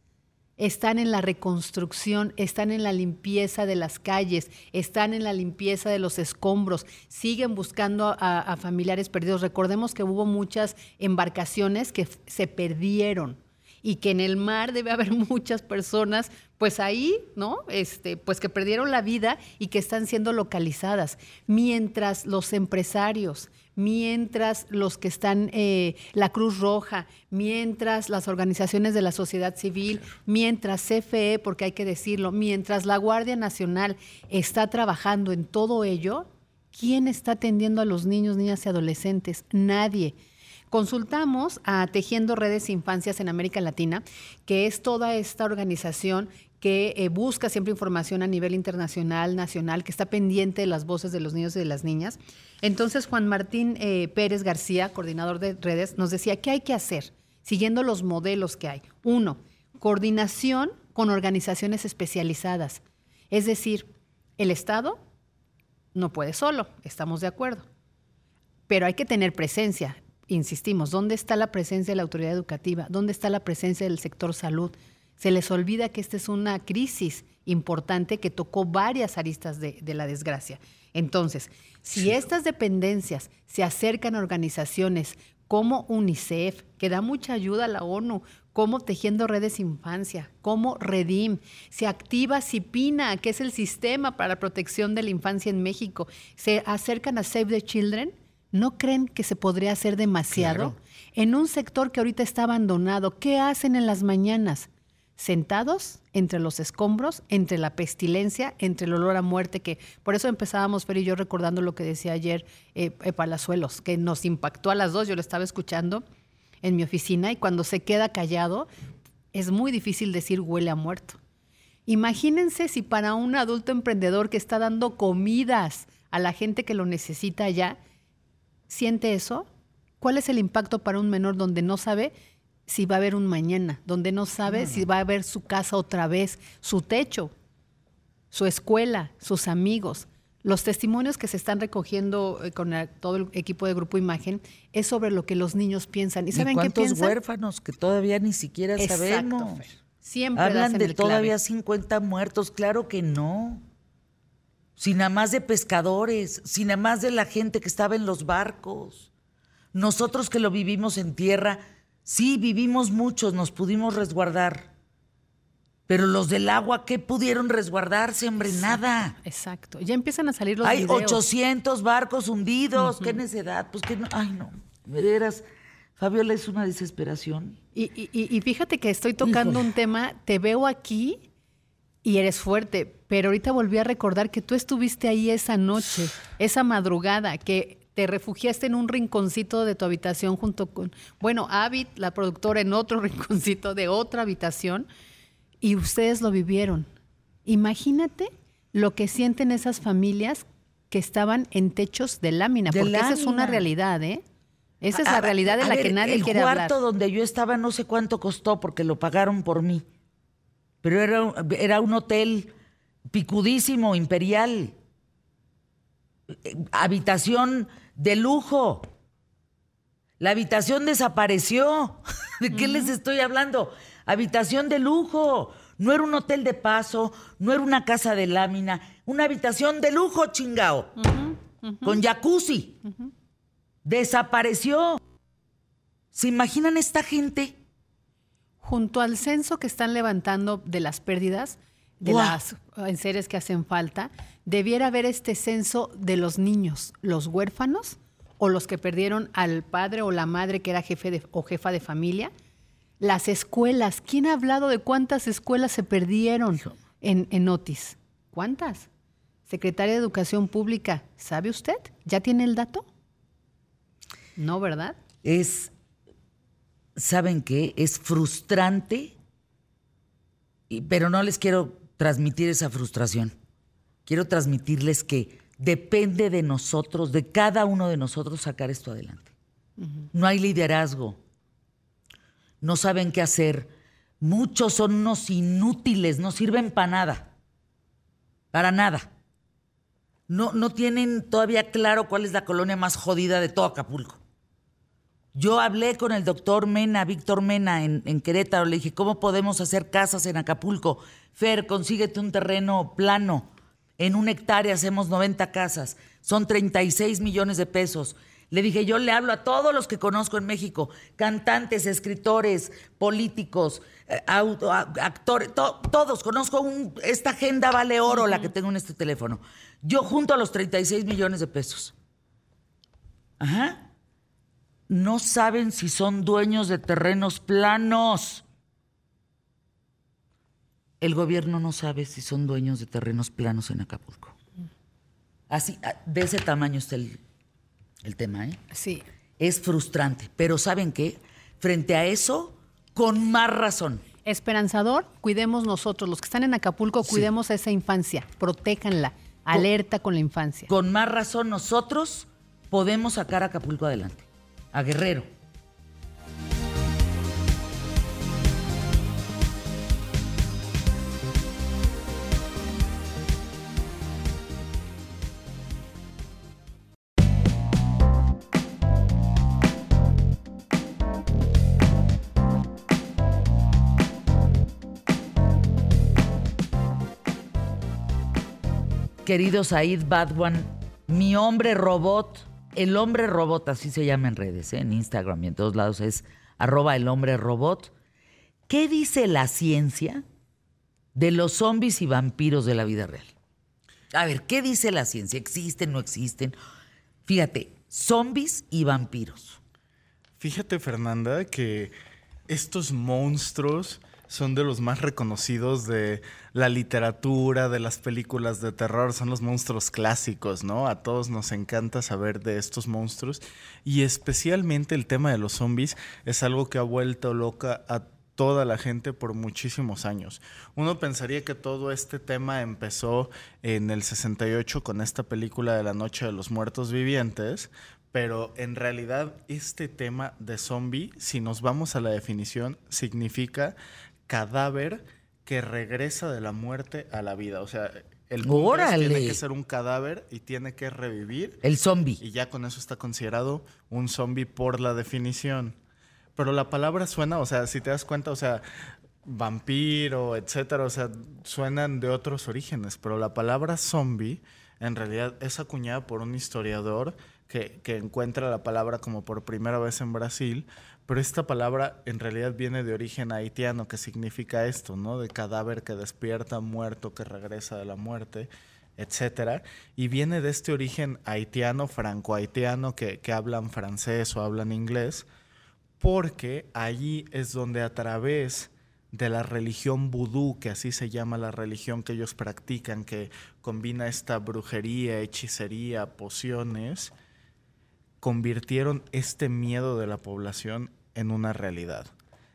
están en la reconstrucción, están en la limpieza de las calles, están en la limpieza de los escombros, siguen buscando a, familiares perdidos. Recordemos que hubo muchas embarcaciones que se perdieron y que en el mar debe haber muchas personas, pues ahí, ¿no? Este, pues que perdieron la vida y que están siendo localizadas, mientras los empresarios, mientras los que están, eh, la Cruz Roja, mientras las organizaciones de la sociedad civil, mientras CFE, porque hay que decirlo, mientras la Guardia Nacional está trabajando en todo ello, ¿quién está atendiendo a los niños, niñas y adolescentes? Nadie. Consultamos a Tejiendo Redes Infancias en América Latina, que es toda esta organización que eh, busca siempre información a nivel internacional, nacional, que está pendiente de las voces de los niños y de las niñas. Entonces, Juan Martín eh, Pérez García, coordinador de redes, nos decía, ¿qué hay que hacer? Siguiendo los modelos que hay. Uno, coordinación con organizaciones especializadas. Es decir, el Estado no puede solo, estamos de acuerdo. Pero hay que tener presencia. Insistimos, ¿dónde está la presencia de la autoridad educativa? ¿Dónde está la presencia del sector salud? Se les olvida que esta es una crisis importante que tocó varias aristas de, la desgracia. Entonces, si estas dependencias se acercan a organizaciones como UNICEF, que da mucha ayuda a la ONU, como Tejiendo Redes Infancia, como Redim, se activa CIPINA, que es el sistema para la protección de la infancia en México, se acercan a Save the Children, ¿no creen que se podría hacer demasiado? En un sector que ahorita está abandonado, ¿qué hacen en las mañanas? Sentados entre los escombros, entre la pestilencia, entre el olor a muerte, que por eso empezábamos, Fer yo, recordando lo que decía ayer eh, eh, Palazuelos, que nos impactó a las dos, yo lo estaba escuchando en mi oficina y cuando se queda callado, es muy difícil decir huele a muerto. Imagínense si para un adulto emprendedor que está dando comidas a la gente que lo necesita ya, siente eso, ¿cuál es el impacto para un menor donde no sabe si va a haber un mañana, donde no sabe si va a haber su casa otra vez, su techo, su escuela, sus amigos. Los testimonios que se están recogiendo eh, con todo el equipo de Grupo Imagen es sobre lo que los niños piensan. ¿Y ¿Y saben qué cuántos piensan? huérfanos que todavía ni siquiera Exacto, sabemos? Fer. Siempre Hablan de el clave. todavía 50 muertos, claro que no. Si nada más de pescadores, si nada más de la gente que estaba en los barcos. Nosotros que lo vivimos en tierra, sí vivimos muchos, nos pudimos resguardar. Pero los del agua, ¿qué pudieron resguardarse, hombre? Nada. Exacto. Ya empiezan a salir los Hay videos. 800 barcos hundidos. Qué necedad. Pues que no. Ay, no. Veras. Fabiola es una desesperación. Y, y- y- y fíjate que estoy tocando Híjole. un tema, te veo aquí y eres fuerte, pero ahorita volví a recordar que tú estuviste ahí esa noche, esa madrugada, que te refugiaste en un rinconcito de tu habitación junto con, bueno, Avid, la productora, en otro rinconcito de otra habitación, y ustedes lo vivieron. Imagínate lo que sienten esas familias que estaban en techos de lámina, De porque esa es una realidad, ¿eh? Esa es la a- realidad de la ver, que nadie el quiere hablar. cuarto donde yo estaba no sé cuánto costó porque lo pagaron por mí. Pero era, un- era un hotel picudísimo, imperial. Eh, Habitación de lujo. La habitación desapareció. ¿De qué les estoy hablando? Habitación de lujo. No era un hotel de paso, no era una casa de lámina, una habitación de lujo, chingao. Con jacuzzi. Desapareció. ¿Se imaginan esta gente? Junto al censo que están levantando de las pérdidas, de Guau. las enseres que hacen falta, debiera haber este censo de los niños, los huérfanos o los que perdieron al padre o la madre que era jefe de- o jefa de familia. Las escuelas. ¿Quién ha hablado de cuántas escuelas se perdieron en, en Otis? ¿Cuántas? Secretaria de Educación Pública, ¿sabe usted? ¿Ya tiene el dato? No, ¿verdad? Es, ¿saben qué? Es frustrante, pero no les quiero transmitir esa frustración. Quiero transmitirles que depende de nosotros, de cada uno de nosotros, sacar esto adelante. No hay liderazgo. No saben qué hacer. Muchos son unos inútiles, no sirven para nada. Para nada. No, no tienen todavía claro cuál es la colonia más jodida de todo Acapulco. Yo hablé con el doctor Mena, Víctor Mena, en, en Querétaro. Le dije, ¿cómo podemos hacer casas en Acapulco? Fer, consíguete un terreno plano. En una hectárea hacemos 90 casas. Son 36 millones de pesos. Le dije, yo le hablo a todos los que conozco en México, cantantes, escritores, políticos, eh, auto- actores, to- todos. Conozco un, esta agenda vale oro la que tengo en este teléfono. Yo junto a los 36 millones de pesos. Ajá no saben si son dueños de terrenos planos. El gobierno no sabe si son dueños de terrenos planos en Acapulco. Así, a- de ese tamaño está el, el tema, ¿eh? Sí. Es frustrante, pero ¿saben qué? Frente a eso, con más razón. Esperanzador, cuidemos nosotros, los que están en Acapulco, cuidemos a esa infancia, protéjanla, alerta con la infancia. Con más razón nosotros podemos sacar a Acapulco adelante. A Guerrero. Querido Said Badwan, mi hombre robot, el hombre robot, así se llama en redes, ¿eh? en Instagram y en todos lados es arroba el hombre robot. ¿Qué dice la ciencia de los zombies y vampiros de la vida real? A ver, ¿qué dice la ciencia? ¿Existen, no existen? Fíjate, zombies y vampiros. Fíjate, Fernanda, que estos monstruos son de los más reconocidos de la literatura, de las películas de terror, son los monstruos clásicos, ¿no? A todos nos encanta saber de estos monstruos y especialmente el tema de los zombies es algo que ha vuelto loca a toda la gente por muchísimos años. Uno pensaría que todo este tema empezó en el 68 con esta película de la Noche de los Muertos Vivientes, pero en realidad este tema de zombie, si nos vamos a la definición, significa cadáver que regresa de la muerte a la vida. O sea, El es, tiene ¡Órale! que ser un cadáver y tiene que revivir. El zombie. Y ya con eso está considerado un zombie por la definición. Pero la palabra suena, o sea, si te das cuenta, o sea, vampiro, etcétera, o sea, suenan de otros orígenes. Pero la palabra zombie en realidad es acuñada por un historiador que, encuentra la palabra como por primera vez en Brasil. Pero esta palabra en realidad viene de origen haitiano, que significa esto, ¿no? De cadáver que despierta, muerto que regresa de la muerte etcétera, y viene de este origen haitiano, franco-haitiano, que, que hablan francés o hablan inglés, porque allí es donde a través de la religión vudú, que así se llama la religión que ellos practican, que combina esta brujería, hechicería, pociones, convirtieron este miedo de la población en una realidad.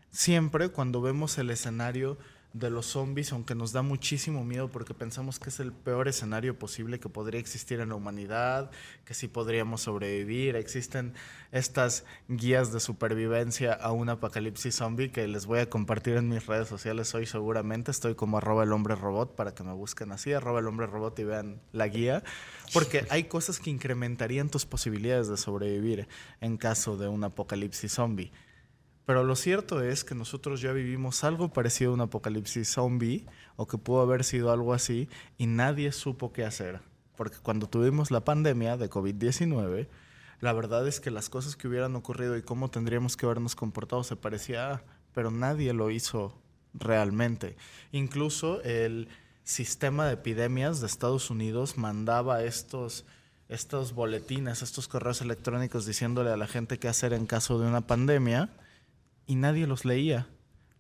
Siempre cuando vemos el escenario de los zombies, aunque nos da muchísimo miedo porque pensamos que es el peor escenario posible que podría existir en la humanidad, que sí podríamos sobrevivir. Existen estas guías de supervivencia a un apocalipsis zombie que les voy a compartir en mis redes sociales hoy seguramente. Estoy como arroba el hombre robot para que me busquen así, arroba el hombre robot y vean la guía. Porque hay cosas que incrementarían tus posibilidades de sobrevivir en caso de un apocalipsis zombie. Pero lo cierto es que nosotros ya vivimos algo parecido a un apocalipsis zombie, o que pudo haber sido algo así, y nadie supo qué hacer. Porque cuando tuvimos la pandemia de COVID-19, la verdad es que las cosas que hubieran ocurrido y cómo tendríamos que habernos comportado se parecía, pero nadie lo hizo realmente. Incluso el sistema de epidemias de Estados Unidos mandaba estos, estos boletines, estos correos electrónicos diciéndole a la gente qué hacer en caso de una pandemia y nadie los leía.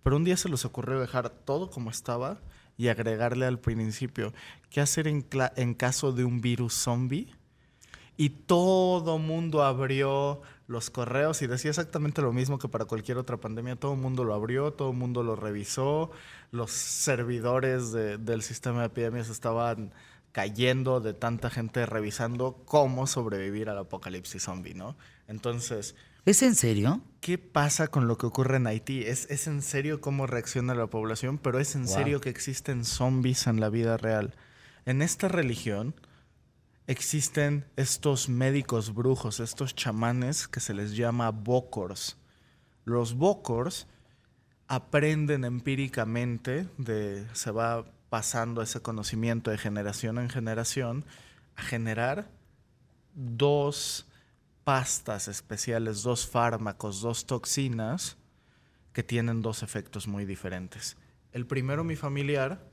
Pero un día se les ocurrió dejar todo como estaba y agregarle al principio qué hacer en, en caso de un virus zombie. Y todo mundo abrió los correos y decía exactamente lo mismo que para cualquier otra pandemia. Todo mundo lo abrió, todo mundo lo revisó. Los servidores de- del sistema de epidemias estaban cayendo de tanta gente revisando cómo sobrevivir al apocalipsis zombie, ¿no? Entonces, ¿Es en serio? ¿Qué pasa con lo que ocurre en Haití? ¿Es, es en serio cómo reacciona la población? Pero es en Wow. serio que existen zombies en la vida real. En esta religión existen estos médicos brujos, estos chamanes que se les llama bokors. Los bokors aprenden empíricamente, de, se va pasando ese conocimiento de generación en generación, a generar dos pastas especiales, dos fármacos, dos toxinas que tienen dos efectos muy diferentes. El primero, mi familiar,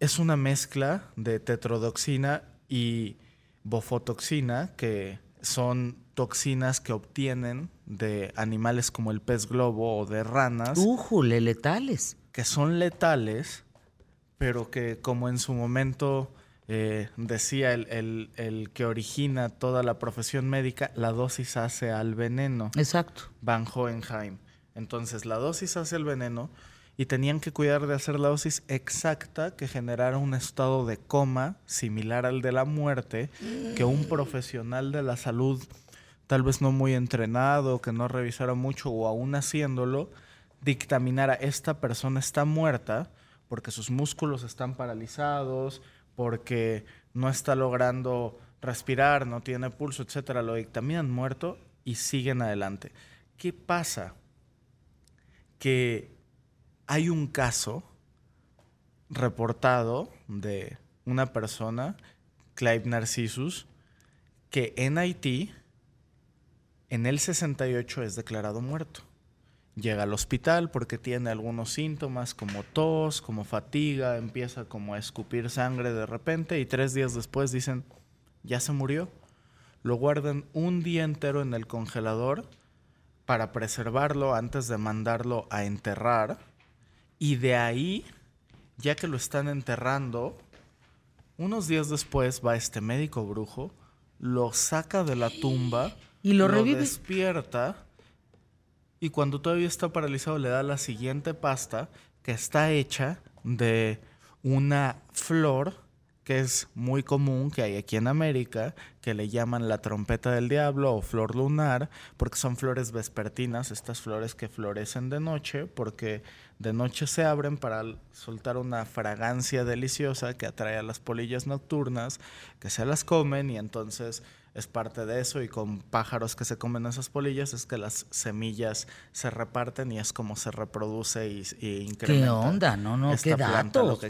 es una mezcla de tetrodoxina y bofotoxina, que son toxinas que obtienen de animales como el pez globo o de ranas, Újule, letales. que son letales, pero que como en su momento eh, decía el, el- el que origina toda la profesión médica, la dosis hace al veneno. Exacto. Van Hohenheim. Entonces la dosis hace el veneno y tenían que cuidar de hacer la dosis exacta que generara un estado de coma similar al de la muerte que un profesional de la salud tal vez no muy entrenado, que no revisara mucho o aún haciéndolo, dictaminara esta persona está muerta porque sus músculos están paralizados, porque no está logrando respirar, no tiene pulso, etcétera, lo dictaminan muerto y siguen adelante. ¿Qué pasa? Que hay un caso reportado de una persona, Clive Narcissus, que en Haití, en el 68 es declarado muerto. Llega al hospital porque tiene algunos síntomas como tos, como fatiga, empieza como a escupir sangre de repente y tres días después dicen, ya se murió. Lo guardan un día entero en el congelador para preservarlo antes de mandarlo a enterrar. Y de ahí, ya que lo están enterrando, unos días después va este médico brujo, lo saca de la tumba Y lo revive. despierta y cuando todavía está paralizado le da la siguiente pasta que está hecha de una flor que es muy común que hay aquí en América, que le llaman la trompeta del diablo o flor lunar, porque son flores vespertinas, estas flores que florecen de noche, porque de noche se abren para soltar una fragancia deliciosa que atrae a las polillas nocturnas, que se las comen y entonces es parte de eso y con pájaros que se comen esas polillas es que las semillas se reparten y es como se reproduce y, y incrementa. ¿Qué onda? No, no, qué planta, datos.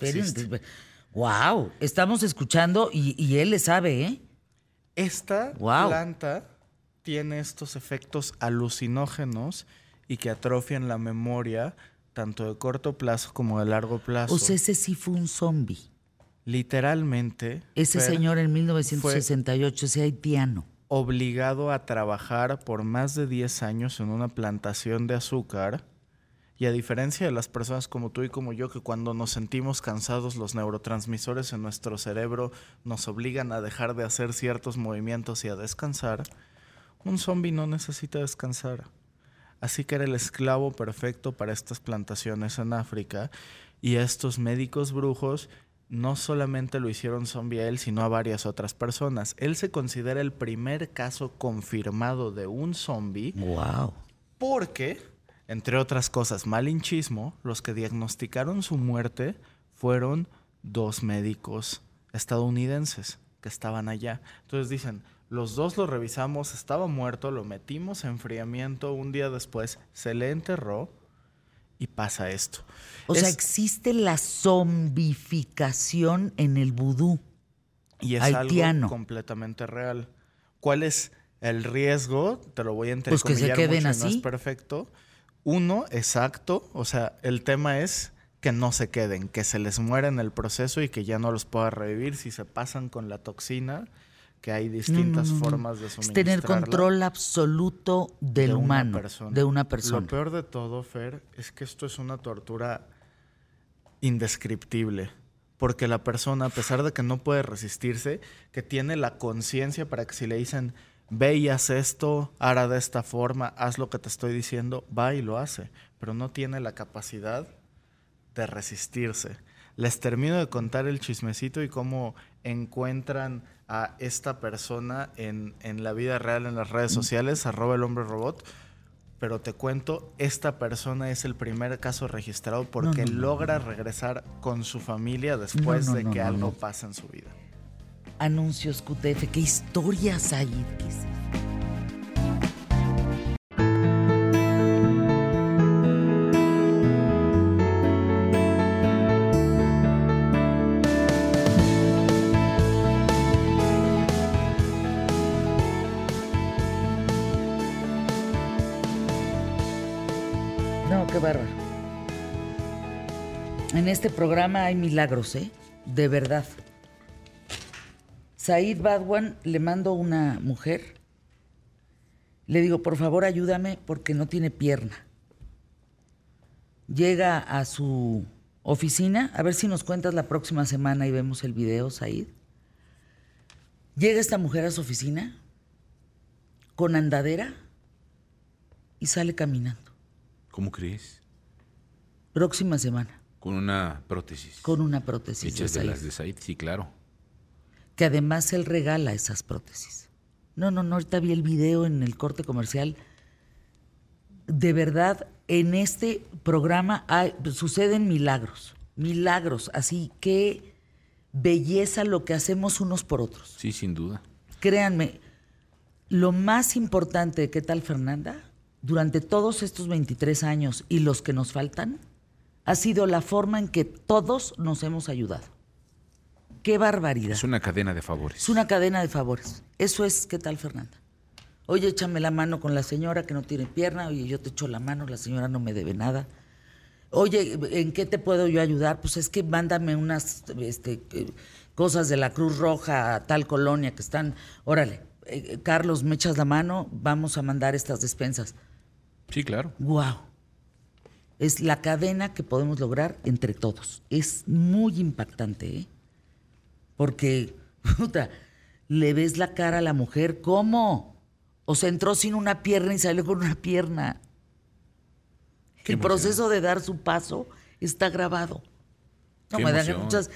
Wow, estamos escuchando y, y, él le sabe, ¿eh? Esta planta tiene estos efectos alucinógenos y que atrofian la memoria tanto de corto plazo como de largo plazo. O sea, ese sí fue un zombie. Literalmente. Ese señor en 1968, ese haitiano. Obligado a trabajar por más de 10 años en una plantación de azúcar. Y a diferencia de las personas como tú y como yo, que cuando nos sentimos cansados, los neurotransmisores en nuestro cerebro nos obligan a dejar de hacer ciertos movimientos y a descansar, un zombie no necesita descansar. Así que era el esclavo perfecto para estas plantaciones en África y estos médicos brujos no solamente lo hicieron zombie a él, sino a varias otras personas. Él se considera el primer caso confirmado de un zombie. Wow. Porque, entre otras cosas, malinchismo, los que diagnosticaron su muerte fueron dos médicos estadounidenses que estaban allá. Entonces dicen, los dos lo revisamos, estaba muerto, lo metimos en enfriamiento, un día después se le enterró y pasa esto. O sea, existe la zombificación en el vudú. Y es algo completamente real. ¿Cuál es el riesgo? Te lo voy a entender. Pues que se queden así. No es perfecto. Uno, exacto. O sea, el tema es que no se queden, que se les muera en el proceso y que ya no los pueda revivir si se pasan con la toxina que hay distintas formas de suministrarla. Es tener control absoluto del humano, de una persona. Lo peor de todo, Fer, es que esto es una tortura indescriptible. Porque la persona, a pesar de que no puede resistirse, que tiene la conciencia para que si le dicen, ve y haz esto, hará de esta forma, haz lo que te estoy diciendo, va y lo hace. Pero no tiene la capacidad de resistirse. Les termino de contar el chismecito y cómo encuentran a esta persona en, en la vida real, en las redes sociales, arroba el hombre robot. Pero te cuento, esta persona es el primer caso registrado porque logra regresar con su familia después de que algo pasa en su vida. Anuncios QTF, qué historias hay. En este programa hay milagros, ¿eh? De verdad. Said Badwan le mando una mujer. Le digo, por favor, ayúdame porque no tiene pierna. Llega a su oficina, a ver si nos cuentas la próxima semana y vemos el video, Said. Llega esta mujer a su oficina con andadera y sale caminando. ¿Cómo crees? Próxima semana. Con una prótesis. Con una prótesis. Hechas de, las de Said, sí, claro. Que además él regala esas prótesis. No, no, no, ahorita vi el video en el corte comercial. De verdad, en este programa hay, suceden milagros. Milagros. Así que belleza lo que hacemos unos por otros. Sí, sin duda. Créanme, lo más importante ¿qué tal Fernanda? Durante todos estos 23 años y los que nos faltan, ha sido la forma en que todos nos hemos ayudado. Qué barbaridad. Es una cadena de favores. Es una cadena de favores. Eso es, ¿qué tal, Fernanda? Oye, échame la mano con la señora que no tiene pierna. Oye, yo te echo la mano, la señora no me debe nada. Oye, ¿en qué te puedo yo ayudar? Pues es que mándame unas este, cosas de la Cruz Roja a tal colonia que están. Órale, eh, Carlos, me echas la mano, vamos a mandar estas despensas. Sí, claro. Wow es la cadena que podemos lograr entre todos. Es muy impactante, ¿eh? Porque, puta, le ves la cara a la mujer, ¿cómo? O se entró sin una pierna y salió con una pierna. El proceso de dar su paso está grabado. No, me dan muchas.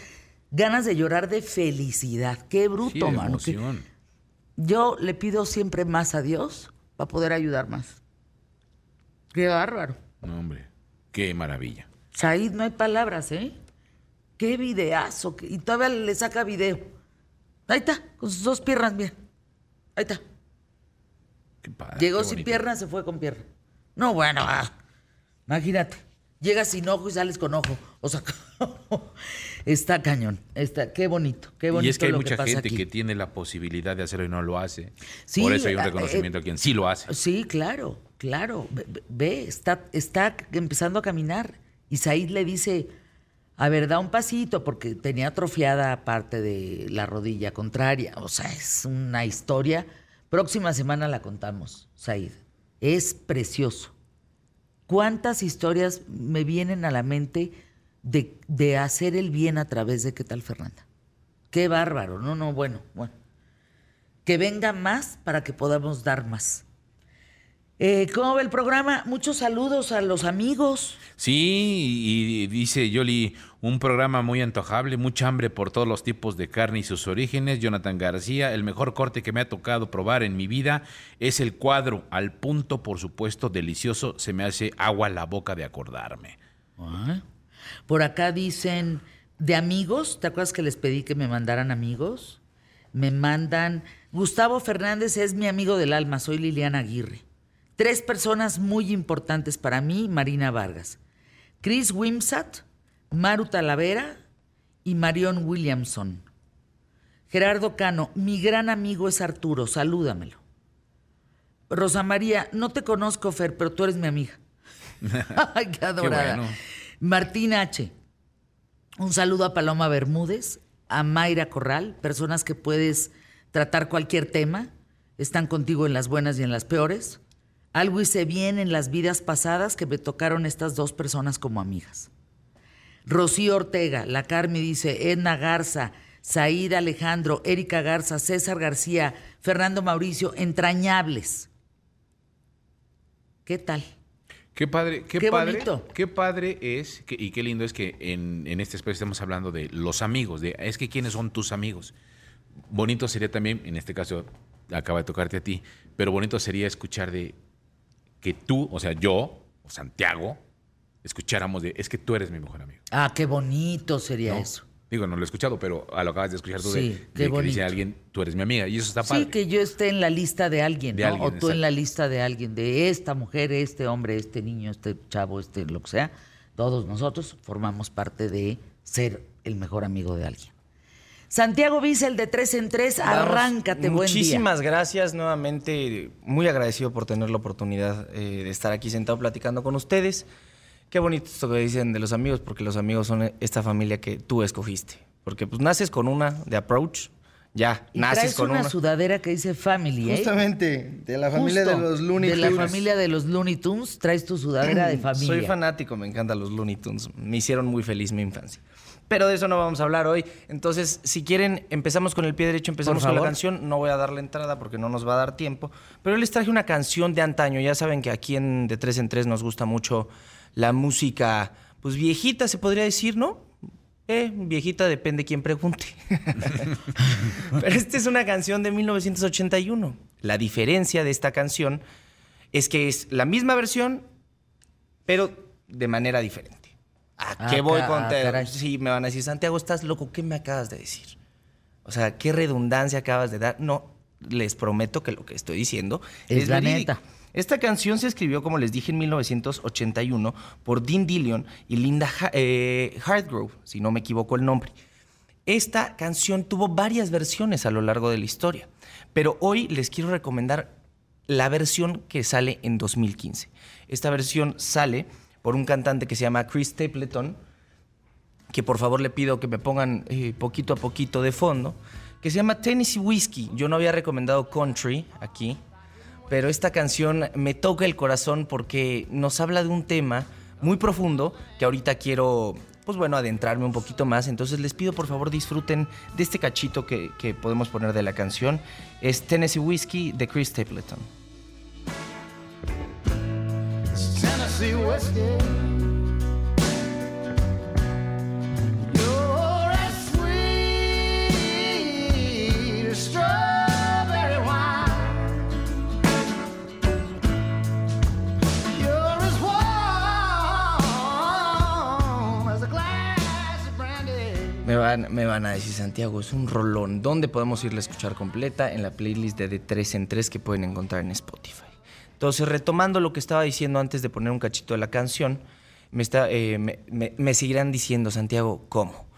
ganas de llorar de felicidad. Qué bruto, Sí, mano. Yo le pido siempre más a Dios para poder ayudar más. Qué bárbaro. No, hombre, qué maravilla. Said, no hay palabras, ¿eh? Qué videazo. Y todavía le saca video. Ahí está, con sus dos piernas bien. Ahí está. Qué padre, Llegó qué sin pierna, se fue con pierna. No, bueno, ah, imagínate. Llegas sin ojo y sales con ojo. O sea, está cañón. Está, qué bonito, qué bonito Y es que hay lo mucha gente aquí. que tiene la posibilidad de hacerlo y no lo hace. Sí, Por eso hay un eh, reconocimiento a quien sí lo hace. Sí, claro, claro. Ve, está, está empezando a caminar. Y Said le dice, a ver, da un pasito, porque tenía atrofiada parte de la rodilla contraria. O sea, es una historia. Próxima semana la contamos, Said. Es precioso. ¿Cuántas historias me vienen a la mente de, de hacer el bien a través de qué tal, Fernanda? Qué bárbaro. No, no, bueno, bueno que venga más para que podamos dar más. Eh, ¿Cómo ve el programa? Muchos saludos a los amigos. Sí, y dice Yoli, un programa muy antojable, mucha hambre por todos los tipos de carne y sus orígenes. Jonathan García, el mejor corte que me ha tocado probar en mi vida es el cuadro, al punto, por supuesto, delicioso. Se me hace agua la boca de acordarme. Ah. Por acá dicen, de amigos, ¿te acuerdas que les pedí que me mandaran amigos? Me mandan, Gustavo Fernández es mi amigo del alma, soy Liliana Aguirre. Tres personas muy importantes para mí, Marina Vargas. Chris Wimsat, Maru Talavera y Marion Williamson. Gerardo Cano, mi gran amigo es Arturo, salúdamelo. Rosa María, no te conozco, Fer, pero tú eres mi amiga. Ay, qué adorada. bueno. Martín H. Un saludo a Paloma Bermúdez, a Mayra Corral, personas que puedes tratar cualquier tema, están contigo en las buenas y en las peores. Algo hice bien en las vidas pasadas que me tocaron estas dos personas como amigas. Rocío Ortega, la Carmi dice, Edna Garza, Saída Alejandro, Erika Garza, César García, Fernando Mauricio, entrañables. ¿Qué tal? Qué padre, qué, Qué padre, bonito. qué padre es que- y qué lindo es que en, en este espacio estamos hablando de los amigos, de es que quiénes son tus amigos. Bonito sería también, en este caso acaba de tocarte a ti, pero bonito sería escuchar de que tú, o sea, yo, o Santiago, escucháramos de es que tú eres mi mejor amigo. Ah, qué bonito sería ¿no? eso. Digo, no lo he escuchado, pero a lo acabas de escuchar tú Sí, de, qué de que dice alguien, tú eres mi amiga, y eso está padre. Sí, que yo esté en la lista de alguien, De ¿no? alguien, o tú exacto. en la lista de alguien, de esta mujer, este hombre, este niño, este chavo, este lo que sea. Todos nosotros formamos parte de ser el mejor amigo de alguien. Santiago Bissell de tres en tres, Vamos, arráncate, buen día. Muchísimas gracias nuevamente. Muy agradecido por tener la oportunidad eh, de estar aquí sentado platicando con ustedes. Qué bonito esto que dicen de los amigos, porque los amigos son esta familia que tú escogiste. Porque pues naces con una de approach, ya, Y naces traes con una, una. sudadera que dice Family, ¿eh? Justamente, de la familia de los Looney De la Tunes. familia de los Looney Tunes, traes tu sudadera de familia. Soy fanático, me encantan los Looney Tunes. Me hicieron muy feliz mi infancia. Pero de eso no vamos a hablar hoy. Entonces, si quieren, empezamos con el pie derecho, empezamos con la canción. No voy a darle entrada porque no nos va a dar tiempo. Pero les traje una canción de antaño. Ya saben que aquí en De Tres en Tres nos gusta mucho la música, pues viejita, se podría decir, ¿no? Eh, viejita depende quién pregunte. Pero esta es una canción de 1981. La diferencia de esta canción es que es la misma versión, pero de manera diferente. ¿A Ah, qué voy ca- con ah, te-. Sí, me van a decir, Santiago, estás loco, ¿qué me acabas de decir? O sea, ¿qué redundancia acabas de dar? No, les prometo que lo que estoy diciendo Es es, la verídico. neta. Esta canción se escribió, como les dije, en 1981 por Dean Dillion y Linda Ha- eh, Hartgrove, si no me equivoco el nombre. Esta canción tuvo varias versiones a lo largo de la historia, pero hoy les quiero recomendar la versión que sale en 2015. Esta versión sale por un cantante que se llama Chris Stapleton, que por favor le pido que me pongan eh, poquito a poquito de fondo, que se llama Tennessee Whiskey. Yo no había recomendado country aquí, pero esta canción me toca el corazón porque nos habla de un tema muy profundo que ahorita quiero, pues bueno, adentrarme un poquito más. Entonces les pido por favor disfruten de este cachito que, que podemos poner de la canción. Es Tennessee Whiskey de Chris Stapleton. Tennessee whiskey. Me van, me van a decir, Santiago, es un rolón. ¿Dónde podemos irla a escuchar completa? En la playlist de De 3 en 3 que pueden encontrar en Spotify. Entonces, retomando lo que estaba diciendo antes de poner un cachito de la canción, me, está, eh, seguirán diciendo, Santiago, ¿cómo?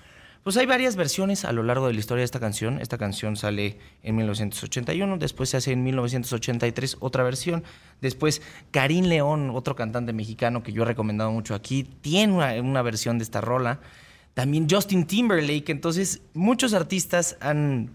Pues hay varias versiones a lo largo de la historia de esta canción. Esta canción sale en 1981, después se hace en 1983 otra versión. Después Karim León, otro cantante mexicano que yo he recomendado mucho aquí, tiene una versión de esta rola. También Justin Timberlake. Entonces, muchos artistas han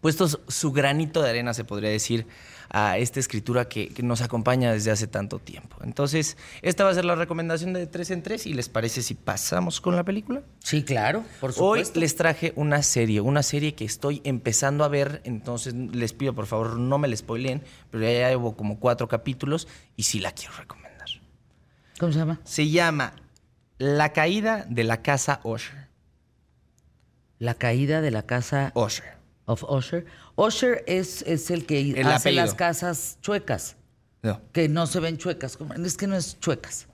puesto su granito de arena, se podría decir, a esta escritura que, que nos acompaña desde hace tanto tiempo. Entonces, esta va a ser la recomendación de tres en tres. ¿Y les parece si pasamos con la película? Sí, claro, por Hoy supuesto. les traje una serie, una serie que estoy empezando a ver, entonces les pido por favor no me la spoileen, pero ya llevo como cuatro capítulos y sí la quiero recomendar. ¿Cómo se llama? Se llama La caída de la casa Usher. La caída de la casa Usher. of Usher. Usher es, es el que El hace apellido. las casas chuecas, No. que no se ven chuecas. Es que no es chuecas.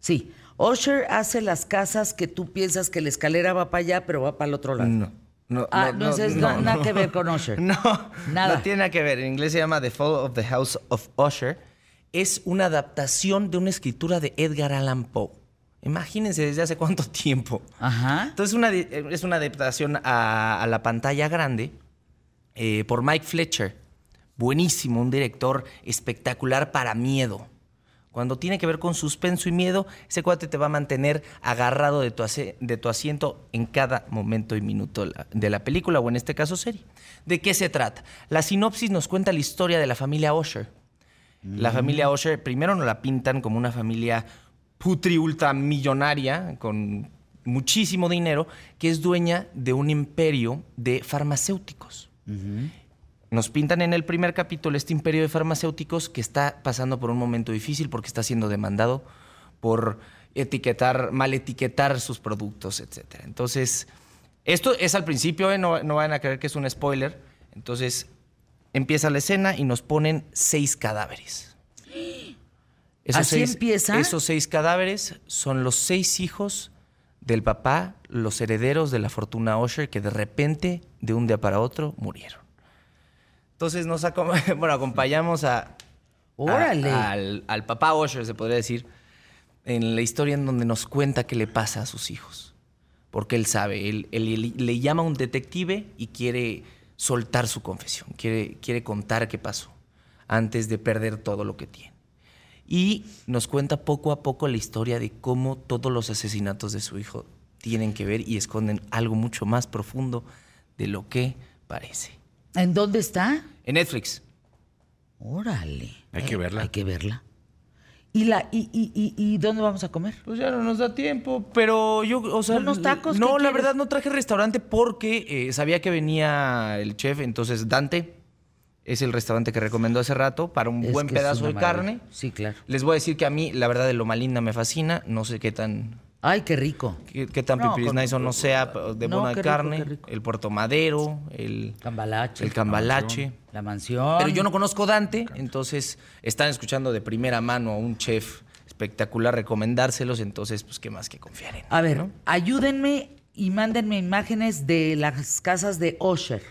Sí. Usher hace las casas que tú piensas que la escalera va para allá, pero va para el otro lado. No. No, Ah, no, es na- nada que ver con Usher. No, Nada. no tiene nada que ver. En inglés se llama The Fall of the House of Usher. Es una adaptación de una escritura de Edgar Allan Poe. Imagínense desde hace cuánto tiempo. Ajá. Entonces una de- es una adaptación a, a la pantalla grande eh, por Mike Fletcher. Buenísimo, un director espectacular para miedo. Cuando tiene que ver con suspenso y miedo, ese cuate te va a mantener agarrado de tu, ace- de tu asiento en cada momento y minuto de la- película, o en este caso serie. ¿De qué se trata? La sinopsis nos cuenta la historia de la familia Usher. La familia Usher primero nos la pintan como una familia putri ultramillonaria con muchísimo dinero que es dueña de un imperio de farmacéuticos. Nos pintan en el primer capítulo este imperio de farmacéuticos que está pasando por un momento difícil porque está siendo demandado por etiquetar, mal etiquetar sus productos, etc. Entonces, esto es al principio, ¿eh? no, no vayan a creer que es un spoiler. Entonces, empieza la escena y nos ponen seis cadáveres. ¿Así empieza? Esos seis cadáveres son los seis hijos del papá, los herederos de la fortuna Usher, que de repente, de un día para otro, murieron. Entonces nos acom- bueno, acompañamos a, a- Órale. al, al papá Usher, se podría decir, en la historia en donde nos cuenta qué le pasa a sus hijos. Porque él sabe, él, él- él le llama a un detective y quiere soltar su confesión, quiere, quiere contar qué pasó antes de perder todo lo que tiene. Y nos cuenta poco a poco la historia de cómo todos los asesinatos de su hijo tienen que ver y esconden algo mucho más profundo de lo que parece. ¿En dónde está? En Netflix. Órale. Hay que verla. Hay que verla. ¿Y, la, y, y, y, y dónde vamos a comer? Pues ya no nos da tiempo, pero yo, o sea... Unos tacos, No, ¿qué la quieres? verdad no traje restaurante porque eh, sabía que venía el chef, entonces Dante es el restaurante que recomendó hace rato para un Es buen pedazo de carne. Sí, claro. Les voy a decir que a mí, la verdad, de lo malinda me fascina. No sé qué tan Ay, qué rico. qué, qué tan No, pipiris con- nice o no sea, de No, buena qué rico, carne. qué rico. El Puerto Madero, el, Cambalache. el cambalache. La mansión. Pero yo no conozco Dante, entonces están escuchando de primera mano a un chef espectacular recomendárselos, entonces pues qué más que confiar en A ver, ¿no? ayúdenme y mándenme imágenes de las casas de Osher,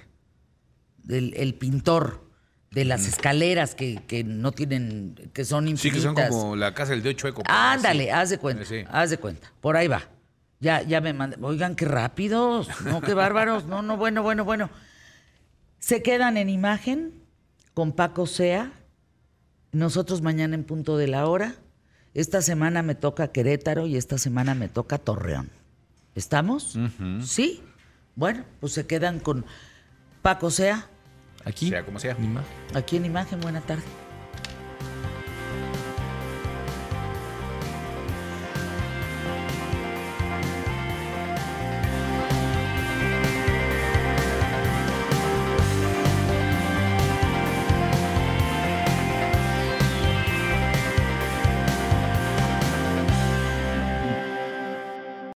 del el pintor, de las escaleras que, que no tienen, que son Sí, infinitas. que son como la casa del dios chueco. pues, Ándale, haz de cuenta, Sí. haz de cuenta. Por ahí va. Ya, ya me mandan. Oigan, qué rápidos, no, qué bárbaros. No, no, bueno, bueno, bueno. Se quedan en imagen con Paco Sea. Nosotros mañana en punto de la hora. Esta semana me toca Querétaro y esta semana me toca Torreón. ¿Estamos? Sí. Bueno, pues se quedan con Paco Sea Aquí, Sea como sea. aquí en imagen. Buena tarde.